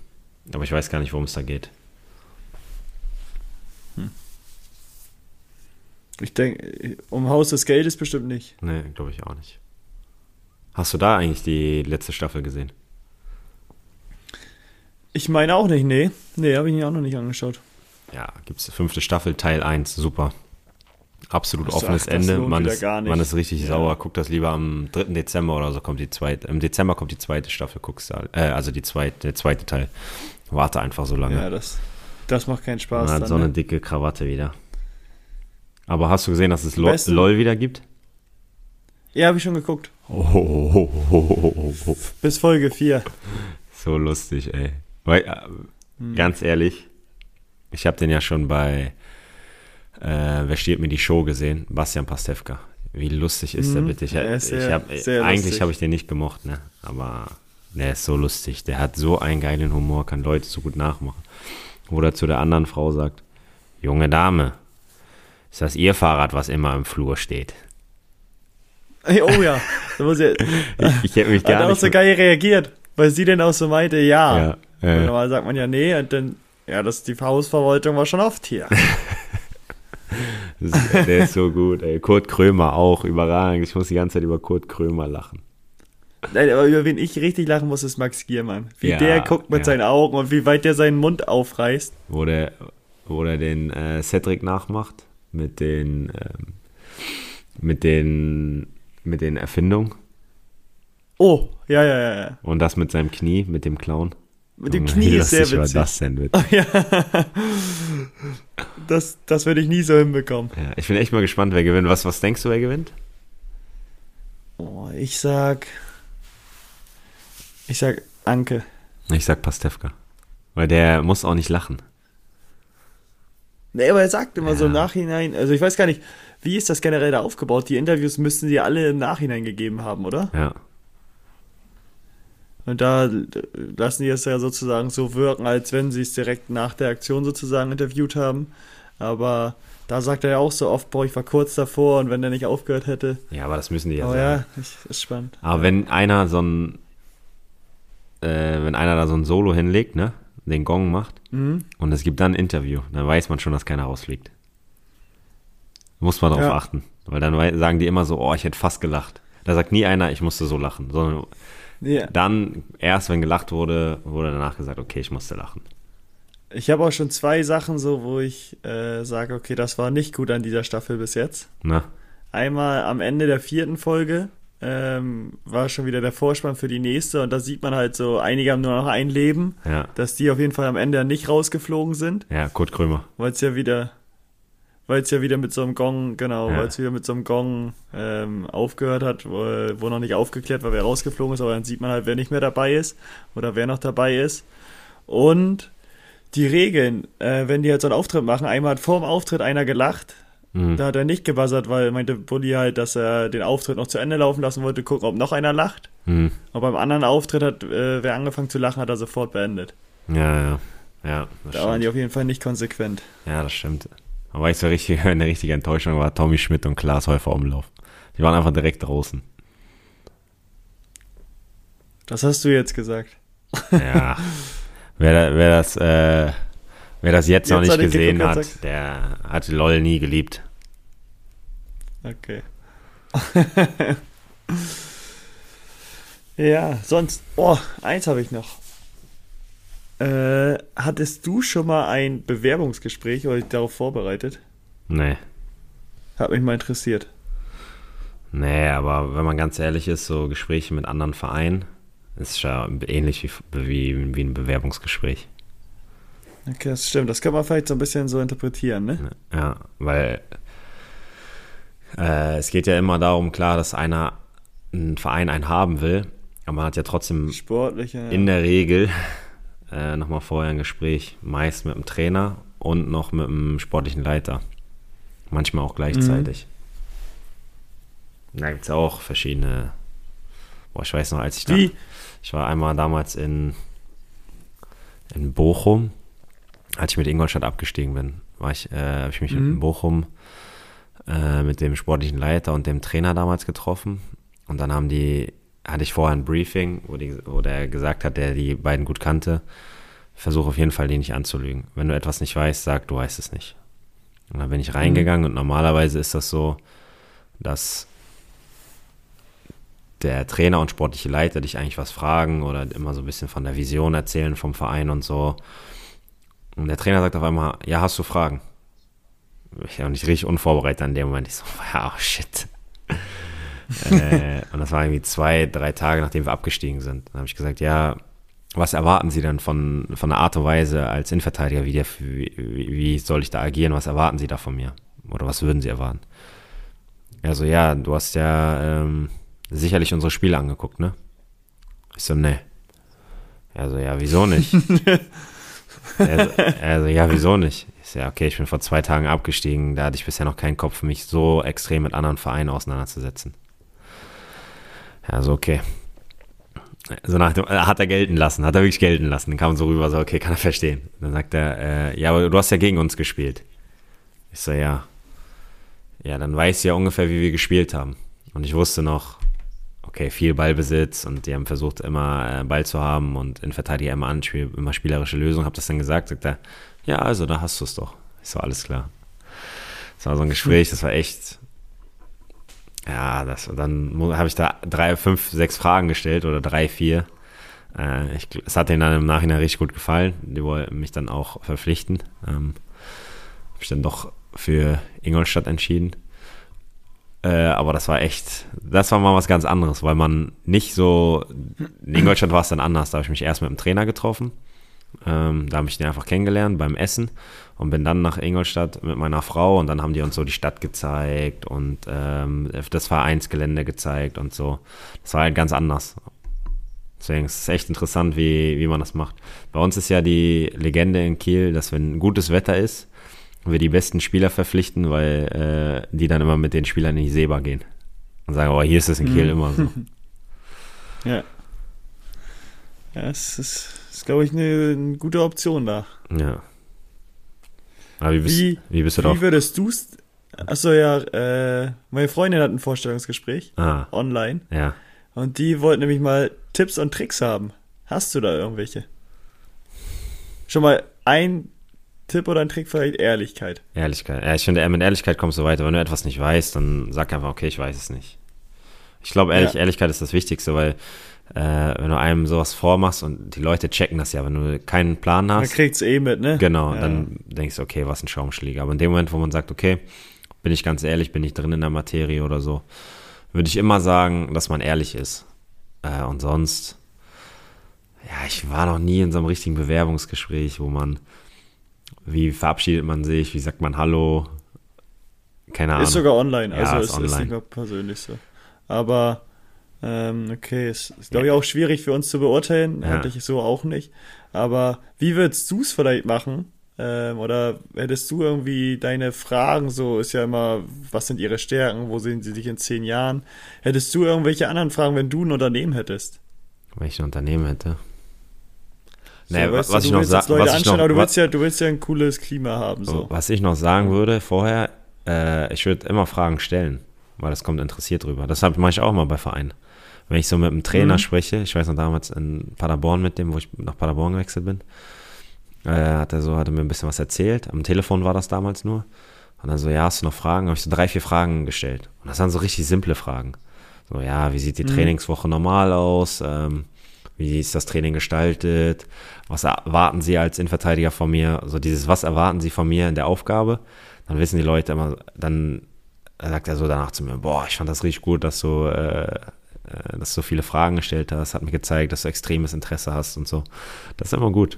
Aber ich weiß gar nicht, worum es da geht. Ich denke, um Haus des Geldes bestimmt nicht. Nee, glaube ich auch nicht. Hast du da eigentlich die letzte Staffel gesehen? Ich meine auch nicht, nee. Nee, habe ich mir auch noch nicht angeschaut. Ja, gibt es fünfte Staffel, Teil 1, super. Absolut Ach so, offenes ach, Ende. Man ist, man ist richtig Ja. sauer. Guckt das lieber am 3. Dezember oder so kommt die zweite. Im Dezember kommt die zweite Staffel, guckst du. Äh, also die zweite, der zweite Teil. Warte einfach so lange. Ja, das, das macht keinen Spaß. Man hat dann, so eine ne? dicke Krawatte wieder. Aber hast du gesehen, dass es LOL, LOL wieder gibt? Ja, habe ich schon geguckt. Oh, Bis Folge 4. so lustig, ey. Weil, äh, Hm. Ganz ehrlich, ich habe den ja schon bei äh, Wer steht mir die Show gesehen? Bastian Pastewka. Wie lustig ist der Mhm. bitte? Ich, ist ich sehr- hab, sehr eigentlich habe ich den nicht gemocht, ne? Aber der ist so lustig. Der hat so einen geilen Humor, kann Leute so gut nachmachen. Oder zu der anderen Frau sagt, junge Dame, ist das Ihr Fahrrad, was immer im Flur steht? Ey, Oh ja, da muss ich, Ich, ich hätte mich gar auch nicht... so geil reagiert, weil sie dann auch so meinte, ja. ja, Und äh, normal sagt man ja nee und dann, ja, das die Hausverwaltung war schon oft hier. ist, der ist so gut. Ey. Kurt Krömer auch, überragend. Ich muss die ganze Zeit über Kurt Krömer lachen. Nein, aber über wen ich richtig lachen muss, ist Max Giermann. Wie Ja, der guckt mit ja. seinen Augen und wie weit der seinen Mund aufreißt. Wo der, wo der den äh, Cedric nachmacht mit den, ähm, mit den, mit den Erfindungen. Oh, ja, ja, ja, ja. Und das mit seinem Knie, mit dem Clown. Mit dem Knie ist sehr witzig. das denn bitte? Ja. Das, das würde ich nie so hinbekommen. Ja, ich bin echt mal gespannt, wer gewinnt. Was, was denkst du, wer gewinnt? Oh, ich sag. Ich sag Anke. Ich sag Pastewka. Weil der muss auch nicht lachen. Nee, aber er sagt immer so im Ja. Nachhinein, also ich weiß gar nicht, wie ist das generell da aufgebaut? Die Interviews müssten sie alle im Nachhinein gegeben haben, oder? Ja. Und da lassen die es ja sozusagen so wirken, als wenn sie es direkt nach der Aktion sozusagen interviewt haben. Aber da sagt er ja auch so oft, boah, ich war kurz davor und wenn der nicht aufgehört hätte. Ja, aber das müssen die ja aber sagen. ja, ist spannend. Aber wenn einer so ein, äh, wenn einer da so ein Solo hinlegt, ne, den Gong macht Mhm. und es gibt dann ein Interview, dann weiß man schon, dass keiner rausfliegt. Muss man darauf Ja. achten. Weil dann sagen die immer so, oh, ich hätte fast gelacht. Da sagt nie einer, ich musste so lachen, sondern Ja. dann erst, wenn gelacht wurde, wurde danach gesagt, okay, ich musste lachen. Ich habe auch schon zwei Sachen so, wo ich äh, sage, okay, das war nicht gut an dieser Staffel bis jetzt. Na, Einmal am Ende der vierten Folge ähm, war schon wieder der Vorspann für die nächste und da sieht man halt so, einige haben nur noch ein Leben, ja, dass die auf jeden Fall am Ende nicht rausgeflogen sind, ja, Kurt Krömer. weil es ja wieder, weil es ja wieder mit so einem Gong, genau, Ja. weil es wieder mit so einem Gong ähm, aufgehört hat, wo, wo noch nicht aufgeklärt war, wer rausgeflogen ist, aber dann sieht man halt, wer nicht mehr dabei ist oder wer noch dabei ist. Und die Regeln, äh, wenn die halt so einen Auftritt machen, einmal hat vor dem Auftritt einer gelacht, Mhm. da hat er nicht gebuzzert, weil meinte Bulli halt, dass er den Auftritt noch zu Ende laufen lassen wollte, gucken, ob noch einer lacht. Mhm. Und beim anderen Auftritt hat äh, wer angefangen zu lachen, hat er sofort beendet. Ja, ja. Ja, das Da waren stimmt. die auf jeden Fall nicht konsequent. Ja, das stimmt. Aber weißt du, richtig, eine richtige Enttäuschung war Tommy Schmidt und Klaas Häufer Umlauf. Die waren einfach direkt draußen. Das hast du jetzt gesagt. Ja. wer, wer das, äh, wer das jetzt, noch Jetzt nicht hat er gesehen hat der hat LOL nie geliebt. Okay. ja, sonst. Oh, eins habe ich noch. Äh, hattest du schon mal ein Bewerbungsgespräch oder dich darauf vorbereitet? Nee. Hat mich mal interessiert. Nee, aber wenn man ganz ehrlich ist, so Gespräche mit anderen Vereinen ist ja ähnlich wie, wie, wie ein Bewerbungsgespräch. Okay, das stimmt. Das kann man vielleicht so ein bisschen so interpretieren, ne? Ja, weil äh, es geht ja immer darum, klar, dass einer einen Verein einen haben will, aber man hat ja trotzdem Sportliche. Ja. in der Regel äh, nochmal vorher ein Gespräch, meist mit dem Trainer und noch mit dem sportlichen Leiter. Manchmal auch gleichzeitig. Da gibt es auch verschiedene. Boah, ich weiß noch, als ich da. Wie? Ich war einmal damals in, in Bochum, als ich mit Ingolstadt abgestiegen bin, war ich, äh, habe ich mich Mhm. in Bochum äh, mit dem sportlichen Leiter und dem Trainer damals getroffen. Und dann haben die, hatte ich vorher ein Briefing, wo, die, wo der gesagt hat, der die beiden gut kannte, versuch auf jeden Fall, die nicht anzulügen. Wenn du etwas nicht weißt, sag, du weißt es nicht. Und dann bin ich reingegangen und normalerweise ist das so, dass der Trainer und sportliche Leiter dich eigentlich was fragen oder immer so ein bisschen von der Vision erzählen vom Verein und so. Und der Trainer sagt auf einmal, ja, hast du Fragen? Ich war nicht richtig unvorbereitet an dem Moment. Ich so, wow, shit. äh, und das war irgendwie zwei, drei Tage, nachdem wir abgestiegen sind. Dann habe ich gesagt, ja, was erwarten Sie denn von, von der Art und Weise als Innenverteidiger? Wie, der, wie, wie soll ich da agieren? Was erwarten Sie da von mir? Oder was würden Sie erwarten? Er so, ja, du hast ja ähm, sicherlich unsere Spiele angeguckt, ne? Ich so, ne. Er so, ja, wieso nicht? Also, also, ja, wieso nicht? Ich so, ja, okay, ich bin vor zwei Tagen abgestiegen, da hatte ich bisher noch keinen Kopf, mich so extrem mit anderen Vereinen auseinanderzusetzen. Also okay. So nach dem, hat er gelten lassen, hat er wirklich gelten lassen. Dann kam so rüber, so, okay, kann er verstehen. Dann sagt er, äh, ja, aber du hast ja gegen uns gespielt. Ich so, ja. Ja, dann weiß ja ungefähr, wie wir gespielt haben. Und ich wusste noch, okay, viel Ballbesitz und die haben versucht, immer äh, Ball zu haben und in Verteidiger immer Anspiel, immer spielerische Lösungen. Hab das dann gesagt, sagt er, ja, also da hast du es doch. Ich so, alles klar. Das war so ein Gespräch, das war echt, ja, das, dann habe ich da drei, fünf, sechs Fragen gestellt oder drei, vier. Äh, ich, es hat denen dann im Nachhinein richtig gut gefallen. Die wollten mich dann auch verpflichten. Ähm, habe ich dann doch für Ingolstadt entschieden. Äh, aber das war echt, das war mal was ganz anderes, weil man nicht so, in Ingolstadt war es dann anders. Da habe ich mich erst mit dem Trainer getroffen. Ähm, da habe ich den einfach kennengelernt beim Essen und bin dann nach Ingolstadt mit meiner Frau und dann haben die uns so die Stadt gezeigt und ähm, das Vereinsgelände gezeigt und so. Das war halt ganz anders. Deswegen ist es echt interessant, wie, wie man das macht. Bei uns ist ja die Legende in Kiel, dass wenn gutes Wetter ist, wir die besten Spieler verpflichten, weil äh, die dann immer mit den Spielern in die Seebar gehen. Und sagen, oh, hier ist es in Kiel mhm. immer so. ja. Ja, es ist, ist glaube ich, eine, eine, gute Option da. Ja. Aber wie bist, wie, wie bist du drauf? Wie würdest du es? Achso, ja, äh, meine Freundin hat ein Vorstellungsgespräch ah, online. Ja. Und die wollte nämlich mal Tipps und Tricks haben. Hast du da irgendwelche? Schon mal ein Tipp oder ein Trick vielleicht Ehrlichkeit. Ehrlichkeit. Ja, ich finde, mit Ehrlichkeit kommst du weiter. Wenn du etwas nicht weißt, dann sag einfach, okay, ich weiß es nicht. Ich glaube, ehrlich, ja. Ehrlichkeit ist das Wichtigste, weil äh, wenn du einem sowas vormachst und die Leute checken das ja, wenn du keinen Plan hast. Dann kriegt's eh mit, ne? Genau, ja. dann denkst du, okay, was ein Schaumschläger. Aber in dem Moment, wo man sagt, okay, bin ich ganz ehrlich, bin ich drin in der Materie oder so, würde ich immer sagen, dass man ehrlich ist. Äh, und sonst, ja, ich war noch nie in so einem richtigen Bewerbungsgespräch, wo man wie verabschiedet man sich? Wie sagt man Hallo? Keine Ahnung. Ist sogar online, also ja, ist, online. ist nicht mehr persönlich so. Aber ähm, okay, ist, ist glaube ich auch schwierig für uns zu beurteilen. Ja. Hatte ich so auch nicht. Aber wie würdest du es vielleicht machen? Ähm, oder hättest du irgendwie deine Fragen, so ist ja immer, was sind ihre Stärken, wo sehen sie sich in zehn Jahren? Hättest du irgendwelche anderen Fragen, wenn du ein Unternehmen hättest? Wenn ich ein Unternehmen hätte? Naja, so, was, was ich noch sagen Leute was aber du willst ja, du willst ja ein cooles Klima haben. So. Was ich noch sagen würde vorher, äh, ich würde immer Fragen stellen, weil das kommt interessiert drüber. Das mache ich auch mal bei Vereinen. Wenn ich so mit einem Trainer mhm. spreche, ich weiß noch damals in Paderborn mit dem, wo ich nach Paderborn gewechselt bin, äh, hat er so, hat er mir ein bisschen was erzählt. Am Telefon war das damals nur. Und dann so, ja, hast du noch Fragen? Habe ich so drei, vier Fragen gestellt. Und das waren so richtig simple Fragen. So, ja, wie sieht die mhm. Trainingswoche normal aus? Ähm, wie ist das Training gestaltet? Was erwarten Sie als Innenverteidiger von mir? So dieses, was erwarten Sie von mir in der Aufgabe? Dann wissen die Leute immer, dann sagt er so danach zu mir, boah, ich fand das richtig gut, dass du, äh, äh, dass du so viele Fragen gestellt hast, hat mir gezeigt, dass du extremes Interesse hast und so. Das ist immer gut.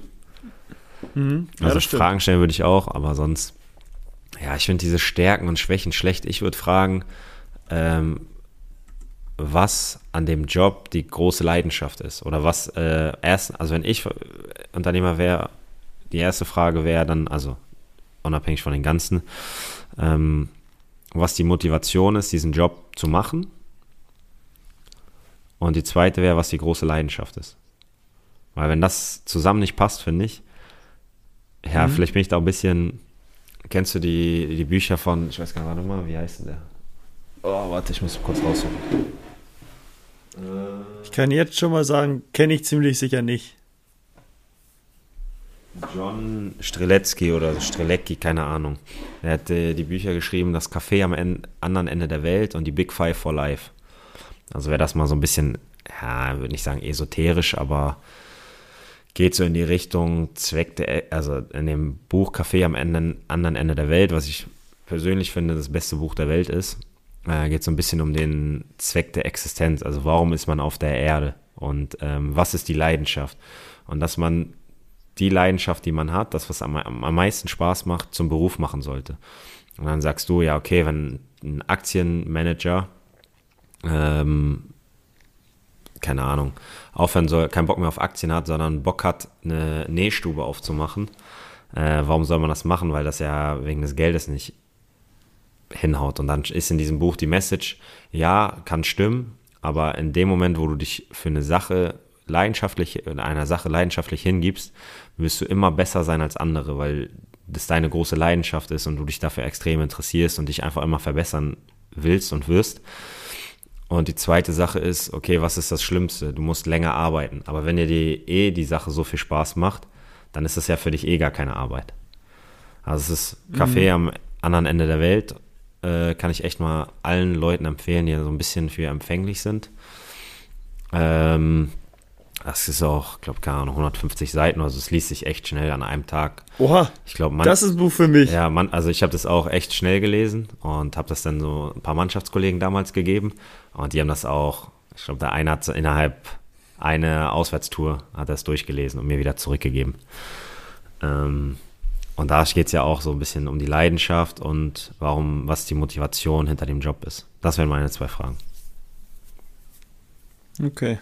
Mhm. Ja, also Fragen stellen würde ich auch, aber sonst, ja, ich finde diese Stärken und Schwächen schlecht. Ich würde fragen, ähm, was an dem Job die große Leidenschaft ist. Oder was äh, erst, also wenn ich Unternehmer wäre, die erste Frage wäre dann, also unabhängig von den ganzen, ähm, was die Motivation ist, diesen Job zu machen. Und die zweite wäre, was die große Leidenschaft ist. Weil wenn das zusammen nicht passt, finde ich, ja, mhm. vielleicht bin ich da ein bisschen, kennst du die, die Bücher von, ich weiß gar nicht, warte mal, wie heißt denn der? Oh, warte, ich muss kurz raussuchen. Ich kann jetzt schon mal sagen, kenne ich ziemlich sicher nicht. John Streletzky oder Strelecki, keine Ahnung. Er hat äh, die Bücher geschrieben, das Café am en anderen Ende der Welt und die Big Five for Life. Also wäre das mal so ein bisschen, ja, würde nicht sagen esoterisch, aber geht so in die Richtung Zweck der, also in dem Buch Café am Ende, anderen Ende der Welt, was ich persönlich finde, das beste Buch der Welt ist äh, geht so ein bisschen um den Zweck der Existenz. Also warum ist man auf der Erde und ähm, was ist die Leidenschaft? Und dass man die Leidenschaft, die man hat, das, was am, am meisten Spaß macht, zum Beruf machen sollte. Und dann sagst du, ja, okay, wenn ein Aktienmanager ähm, keine Ahnung, aufhören soll, keinen Bock mehr auf Aktien hat, sondern Bock hat, eine Nähstube aufzumachen, äh, warum soll man das machen? Weil das ja wegen des Geldes nicht hinhaut. Und dann ist in diesem Buch die Message, ja, kann stimmen, aber in dem Moment, wo du dich für eine Sache leidenschaftlich, in einer Sache leidenschaftlich hingibst, wirst du immer besser sein als andere, weil das deine große Leidenschaft ist und du dich dafür extrem interessierst und dich einfach immer verbessern willst und wirst. Und die zweite Sache ist, okay, was ist das Schlimmste? Du musst länger arbeiten. Aber wenn dir die, eh die Sache so viel Spaß macht, dann ist das ja für dich eh gar keine Arbeit. Also es ist Kaffee mhm. am anderen Ende der Welt. Äh, kann ich echt mal allen Leuten empfehlen, die so ein bisschen für empfänglich sind. Ähm, das ist auch, glaube keine Ahnung, 150 Seiten, also es liest sich echt schnell an einem Tag. Oha, ich glaube, das ist ein Buch für mich. Ja, man, also ich habe das auch echt schnell gelesen und habe das dann so ein paar Mannschaftskollegen damals gegeben und die haben das auch, ich glaube, der eine hat innerhalb einer Auswärtstour hat das durchgelesen und mir wieder zurückgegeben. Ähm, und da geht es ja auch so ein bisschen um die Leidenschaft und warum, was die Motivation hinter dem Job ist. Das wären meine zwei Fragen. Okay.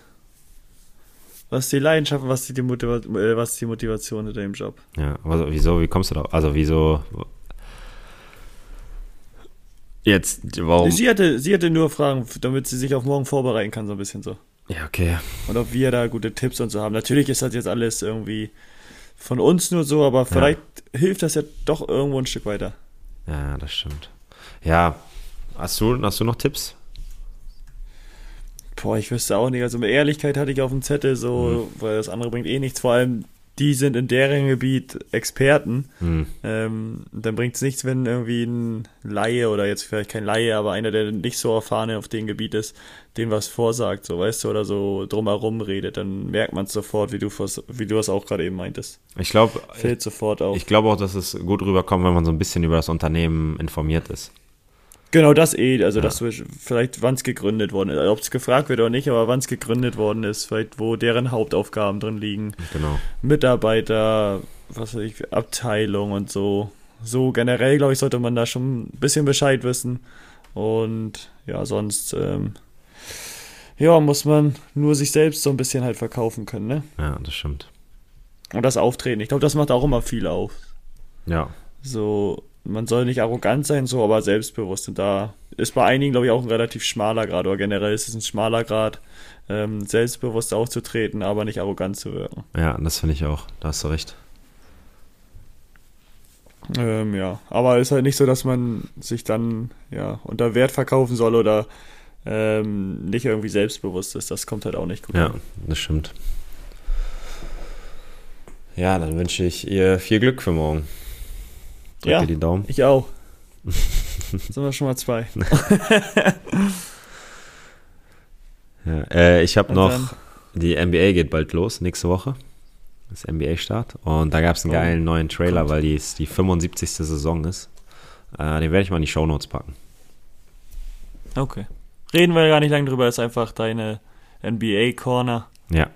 Was ist die Leidenschaft, was ist die, Motiva äh, was ist die Motivation hinter dem Job? Ja, also wieso, wie kommst du da? Also wieso jetzt, warum? Sie hatte, sie hatte nur Fragen, damit sie sich auf morgen vorbereiten kann, so ein bisschen so. Ja, okay. Und ob wir da gute Tipps und so haben. Natürlich ist das jetzt alles irgendwie von uns nur so, aber vielleicht ja. hilft das ja doch irgendwo ein Stück weiter. Ja, das stimmt. Ja, hast du, hast du noch Tipps? Boah, ich wüsste auch nicht. Also mit Ehrlichkeit hatte ich auf dem Zettel so, mhm. weil das andere bringt eh nichts. Vor allem, die sind in deren Gebiet Experten. Mhm. Ähm, dann bringt es nichts, wenn irgendwie ein Laie oder jetzt vielleicht kein Laie, aber einer, der nicht so erfahren auf dem Gebiet ist, den was vorsagt, so weißt du, oder so drumherum redet, dann merkt man es sofort, wie du wie du es auch gerade eben meintest. Ich glaube, fällt sofort auf. Ich glaube auch, dass es gut rüberkommt, wenn man so ein bisschen über das Unternehmen informiert ist. Genau, das eh, also ja. das vielleicht wann es gegründet worden ist, ob es gefragt wird oder nicht, aber wann es gegründet worden ist, vielleicht wo deren Hauptaufgaben drin liegen. Genau. Mitarbeiter, was weiß ich, Abteilung und so. So generell, glaube ich, sollte man da schon ein bisschen Bescheid wissen. Und ja, sonst, ähm, ja, muss man nur sich selbst so ein bisschen halt verkaufen können, ne? Ja, das stimmt. Und das Auftreten, ich glaube, das macht auch immer viel auf. Ja. So, man soll nicht arrogant sein, so, aber selbstbewusst. Und da ist bei einigen, glaube ich, auch ein relativ schmaler Grad, oder generell ist es ein schmaler Grad, ähm, selbstbewusst aufzutreten, aber nicht arrogant zu wirken. Ja, das finde ich auch. Da hast du recht. Ähm, ja, aber ist halt nicht so, dass man sich dann ja unter Wert verkaufen soll oder ähm, nicht irgendwie selbstbewusst ist. Das kommt halt auch nicht gut. Ja, an. das stimmt. Ja, dann wünsche ich ihr viel Glück für morgen. Drück ja, dir die Daumen. Ich auch. sind wir schon mal zwei. ja, äh, ich habe noch, dann? die NBA geht bald los, nächste Woche. Das NBA-Start. Und da gab es einen oh, geilen neuen Trailer, kommt. weil die die 75. Saison ist. Äh, den werde ich mal in die Shownotes packen. Okay. Reden wir gar nicht lange drüber, ist einfach deine NBA-Corner. Ja.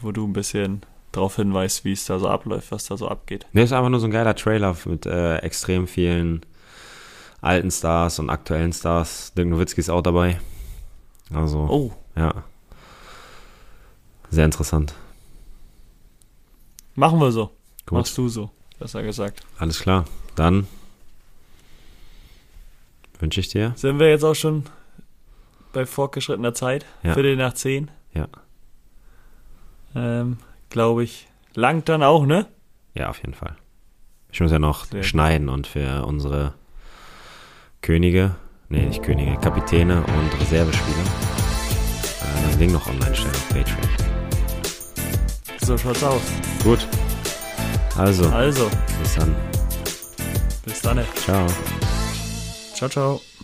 Wo du ein bisschen darauf hinweist, wie es da so abläuft, was da so abgeht. Ne, ist einfach nur so ein geiler Trailer mit äh, extrem vielen alten Stars und aktuellen Stars. Dirk Nowitzki ist auch dabei. Also, oh. ja. Sehr interessant. Machen wir so. Gut. Machst du so, besser gesagt. Alles klar. Dann wünsche ich dir. Sind wir jetzt auch schon bei fortgeschrittener Zeit? Ja. Viertel nach zehn? Ja. Ähm, glaube ich. Langt dann auch, ne? Ja, auf jeden Fall. Ich muss ja noch Sehr schneiden und für unsere Könige, nee, nicht Könige, Kapitäne und Reservespieler äh, das Ding noch online stellen auf Patreon. So schaut's aus. Gut. Also. Also. Bis dann. Bis dann. Ciao. Ciao, ciao.